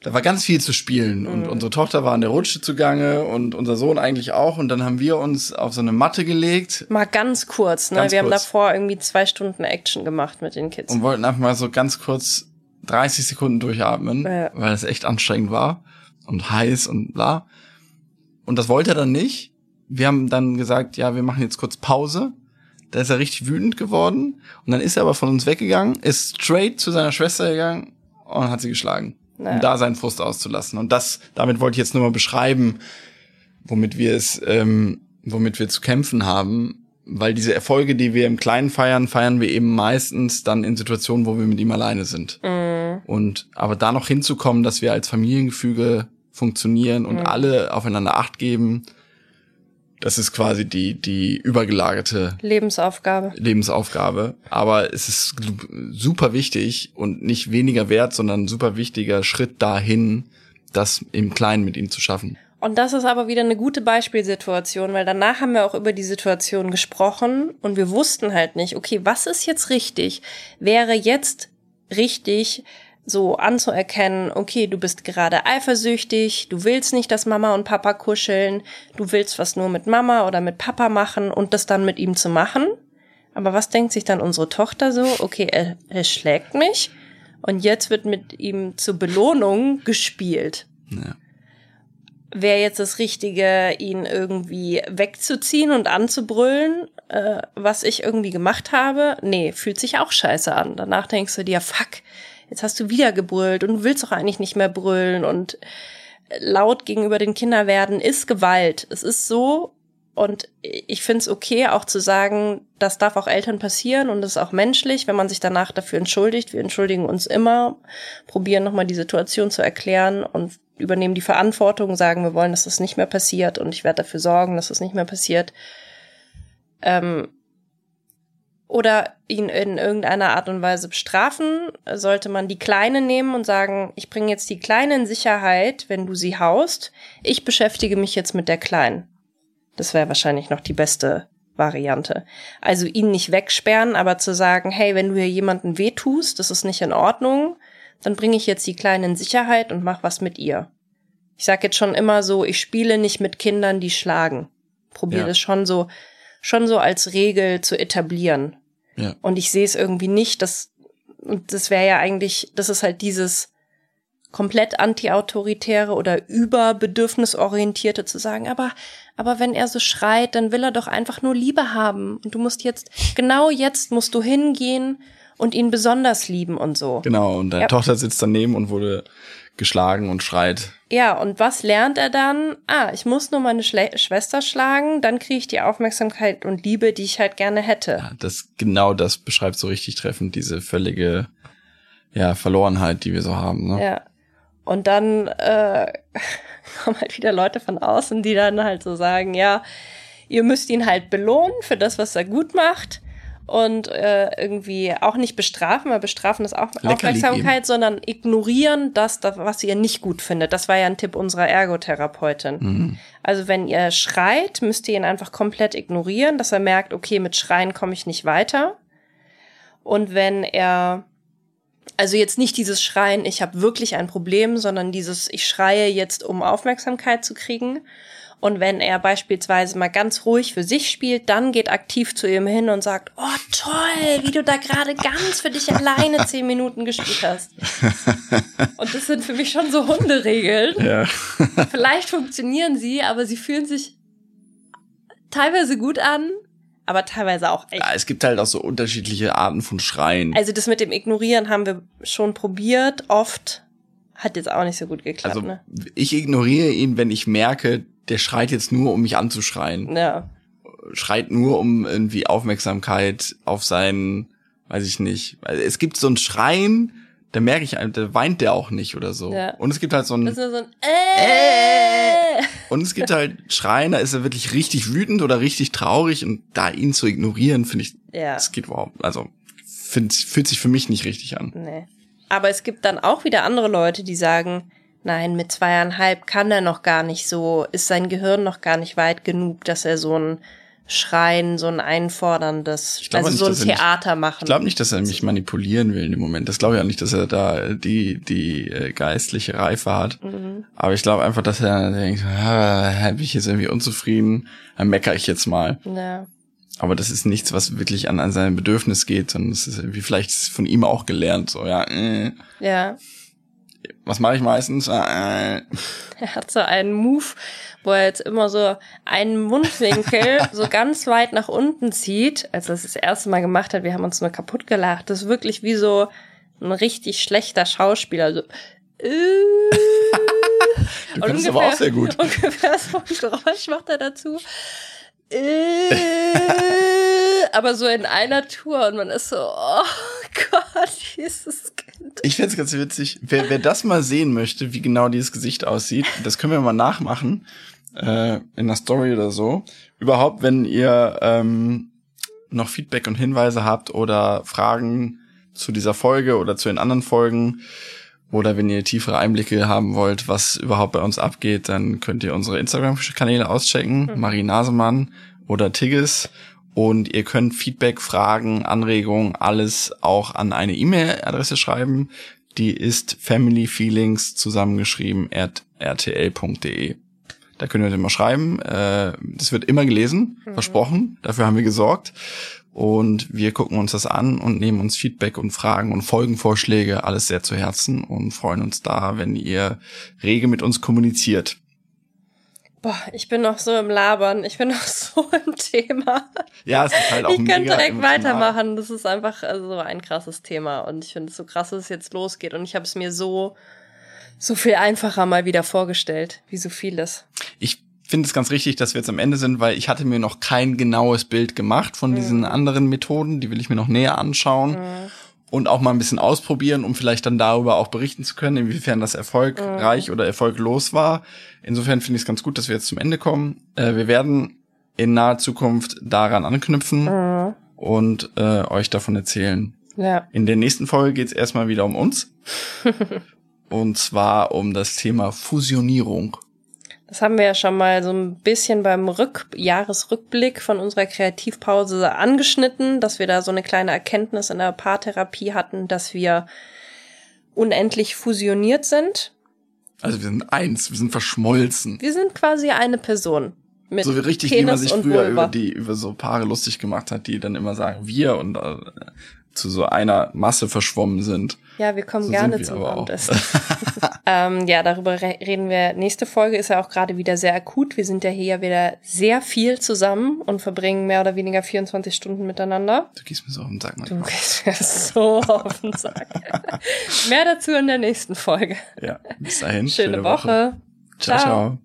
da war ganz viel zu spielen und Mhm. unsere Tochter war an der Rutsche zugange und unser Sohn eigentlich auch und dann haben wir uns auf so eine Matte gelegt Mal ganz kurz, ne? Ganz wir haben kurz. davor irgendwie zwei Stunden Action gemacht mit den Kids. und wollten einfach mal so ganz kurz 30 Sekunden durchatmen, Ja. weil es echt anstrengend war und heiß und bla. Und das wollte er dann nicht. Wir haben dann gesagt, ja, wir machen jetzt kurz Pause. Da ist er richtig wütend geworden. Und dann ist er aber von uns weggegangen, ist straight zu seiner Schwester gegangen und hat sie geschlagen. Ja. Um da seinen Frust auszulassen. Und das, damit wollte ich jetzt nur mal beschreiben, womit wir es, ähm, womit wir zu kämpfen haben. Weil diese Erfolge, die wir im Kleinen feiern, feiern wir eben meistens dann in Situationen, wo wir mit ihm alleine sind. Mhm. Und aber da noch hinzukommen, dass wir als Familiengefüge funktionieren und Mhm. alle aufeinander Acht geben, das ist quasi die, die übergelagerte Lebensaufgabe. Lebensaufgabe. Aber es ist super wichtig und nicht weniger wert, sondern ein super wichtiger Schritt dahin, das im Kleinen mit ihm zu schaffen. Und das ist aber wieder eine gute Beispielsituation, weil danach haben wir auch über die Situation gesprochen und wir wussten halt nicht, okay, was ist jetzt richtig? Wäre jetzt richtig, so anzuerkennen, okay, du bist gerade eifersüchtig, du willst nicht, dass Mama und Papa kuscheln, du willst was nur mit Mama oder mit Papa machen und das dann mit ihm zu machen. Aber was denkt sich dann unsere Tochter so? Okay, er, er schlägt mich und jetzt wird mit ihm zur Belohnung gespielt Ja. wäre jetzt das Richtige, ihn irgendwie wegzuziehen und anzubrüllen, äh, was ich irgendwie gemacht habe? Nee, fühlt sich auch scheiße an. Danach denkst du dir, fuck, jetzt hast du wieder gebrüllt und du willst doch eigentlich nicht mehr brüllen und laut gegenüber den Kindern werden ist Gewalt. Es ist so und ich finde es okay, auch zu sagen, das darf auch Eltern passieren und das ist auch menschlich, wenn man sich danach dafür entschuldigt. Wir entschuldigen uns immer, probieren nochmal die Situation zu erklären und übernehmen die Verantwortung, sagen, wir wollen, dass das nicht mehr passiert und ich werde dafür sorgen, dass das nicht mehr passiert. Ähm, oder ihn in irgendeiner Art und Weise bestrafen, sollte man die Kleine nehmen und sagen, ich bringe jetzt die Kleine in Sicherheit, wenn du sie haust. Ich beschäftige mich jetzt mit der Kleinen. Das wäre wahrscheinlich noch die beste Variante. Also ihn nicht wegsperren, aber zu sagen, hey, wenn du hier jemanden wehtust, das ist nicht in Ordnung, dann bringe ich jetzt die Kleine in Sicherheit und mach was mit ihr. Ich sag jetzt schon immer so, ich spiele nicht mit Kindern, die schlagen. Probiere Ja. das schon so, schon so als Regel zu etablieren. Ja. Und ich sehe es irgendwie nicht, dass, und das wäre ja eigentlich, das ist halt dieses komplett antiautoritäre oder überbedürfnisorientierte zu sagen, aber, aber wenn er so schreit, dann will er doch einfach nur Liebe haben. Und du musst jetzt, genau jetzt musst du hingehen und ihn besonders lieben und so. Genau, und deine Ja. Tochter sitzt daneben und wurde geschlagen und schreit. Ja, und was lernt er dann? Ah, ich muss nur meine Schle Schwester schlagen, dann kriege ich die Aufmerksamkeit und Liebe, die ich halt gerne hätte. Ja, das genau das beschreibt so richtig treffend diese völlige ja, Verlorenheit, die wir so haben. Ne? Ja. Und dann äh, kommen halt wieder Leute von außen, die dann halt so sagen, ja, ihr müsst ihn halt belohnen für das, was er gut macht. Und äh, irgendwie auch nicht bestrafen, weil bestrafen ist auch Leckerli Aufmerksamkeit, sondern ignorieren das, das, was ihr nicht gut findet. Das war ja ein Tipp unserer Ergotherapeutin. Mhm. Also wenn ihr schreit, müsst ihr ihn einfach komplett ignorieren, dass er merkt, okay, mit Schreien komme ich nicht weiter. Und wenn er, also jetzt nicht dieses Schreien, ich habe wirklich ein Problem, sondern dieses, ich schreie jetzt, um Aufmerksamkeit zu kriegen. Und wenn er beispielsweise mal ganz ruhig für sich spielt, dann geht aktiv zu ihm hin und sagt, oh toll, wie du da gerade ganz für dich alleine zehn Minuten gespielt hast. Und das sind für mich schon so Hunderegeln. Ja. Vielleicht funktionieren sie, aber sie fühlen sich teilweise gut an, aber teilweise auch echt. ja, es gibt halt auch so unterschiedliche Arten von Schreien. Also das mit dem Ignorieren haben wir schon probiert, oft. Hat jetzt auch nicht so gut geklappt, Also ne? ich ignoriere ihn, wenn ich merke, der schreit jetzt nur, um mich anzuschreien. Ja. Schreit nur, um irgendwie Aufmerksamkeit auf seinen, weiß ich nicht. Also es gibt so ein Schreien, da merke ich, da weint der auch nicht oder so. Ja. Und es gibt halt so Das ist ein, so ein äh. und es gibt halt Schreien, da ist er wirklich richtig wütend oder richtig traurig und da ihn zu ignorieren, finde ich, Ja. das geht überhaupt, also find, fühlt sich für mich nicht richtig an. Nee. Aber es gibt dann auch wieder andere Leute, die sagen, nein, mit zweieinhalb kann er noch gar nicht so, ist sein Gehirn noch gar nicht weit genug, dass er so ein Schreien, so ein einforderndes, also nicht, so ein er Theater machen. Ich glaube nicht, dass er mich manipulieren will in dem Moment. Das glaube ich auch nicht, dass er da die, die äh, geistliche Reife hat. Mhm. Aber ich glaube einfach, dass er denkt, ah, bin ich jetzt irgendwie unzufrieden, dann meckere ich jetzt mal. Ja. Aber das ist nichts, was wirklich an, an sein Bedürfnis geht, sondern es ist irgendwie vielleicht von ihm auch gelernt. So, ja, äh, Ja. Was mache ich meistens? Ah, äh. Er hat so einen Move, wo er jetzt immer so einen Mundwinkel so ganz weit nach unten zieht, als er es das erste Mal gemacht hat. Wir haben uns nur kaputt gelacht. Das ist wirklich wie so ein richtig schlechter Schauspieler. So, äh, Du kannst aber auch sehr gut. Ungefähr so ein Geräusch macht er dazu. Äh, aber so in einer Tour und man ist so, oh Gott, dieses Ich find's ganz witzig. Wer, wer das mal sehen möchte, wie genau dieses Gesicht aussieht, das können wir mal nachmachen äh, in der Story oder so. Überhaupt, wenn ihr ähm, noch Feedback und Hinweise habt oder Fragen zu dieser Folge oder zu den anderen Folgen oder wenn ihr tiefere Einblicke haben wollt, was überhaupt bei uns abgeht, dann könnt ihr unsere Instagram-Kanäle auschecken, Mhm. Marie Nasemann oder Tigges. Und ihr könnt Feedback, Fragen, Anregungen, alles auch an eine E-Mail-Adresse schreiben. Die ist familyfeelings zusammengeschrieben at rtl.de. Da könnt ihr immer schreiben. Äh, Das wird immer gelesen, versprochen. Dafür haben wir gesorgt. Und wir gucken uns das an und nehmen uns Feedback und Fragen und Folgenvorschläge alles sehr zu Herzen und freuen uns da, wenn ihr rege mit uns kommuniziert. Boah, ich bin noch so im Labern. Ich bin noch so im Thema. Ja, es ist halt auch ich könnte direkt emotional. weitermachen. Das ist einfach also so ein krasses Thema. Und ich finde es so krass, dass es jetzt losgeht. Und ich habe es mir so, so viel einfacher mal wieder vorgestellt, wie so vieles. Ich finde es ganz richtig, dass wir jetzt am Ende sind, weil ich hatte mir noch kein genaues Bild gemacht von diesen anderen Methoden. Die will ich mir noch näher anschauen und auch mal ein bisschen ausprobieren, um vielleicht dann darüber auch berichten zu können, inwiefern das erfolgreich oder erfolglos war. Insofern finde ich es ganz gut, dass wir jetzt zum Ende kommen. Äh, wir werden in naher Zukunft daran anknüpfen und äh, euch davon erzählen. Ja. In der nächsten Folge geht es erstmal wieder um uns. und zwar um das Thema Fusionierung. Das haben wir ja schon mal so ein bisschen beim Rück Jahresrückblick von unserer Kreativpause angeschnitten, dass wir da so eine kleine Erkenntnis in der Paartherapie hatten, dass wir unendlich fusioniert sind. Also wir sind eins, wir sind verschmolzen. Wir sind quasi eine Person. Mit So wie richtig, Penis wie man sich früher Vulva. über die, über so Paare lustig gemacht hat, die dann immer sagen, wir und äh, zu so einer Masse verschwommen sind. Ja, wir kommen So gerne zum. Abendessen. ähm, ja, darüber re reden wir. Nächste Folge ist ja auch gerade wieder sehr akut. Wir sind ja hier ja wieder sehr viel zusammen und verbringen mehr oder weniger 24 Stunden miteinander. Du gehst mir so auf den Sack Du manchmal. gehst mir so auf den Sack. mehr dazu in der nächsten Folge. Ja, bis dahin. Schöne, Woche. Ciao, ciao.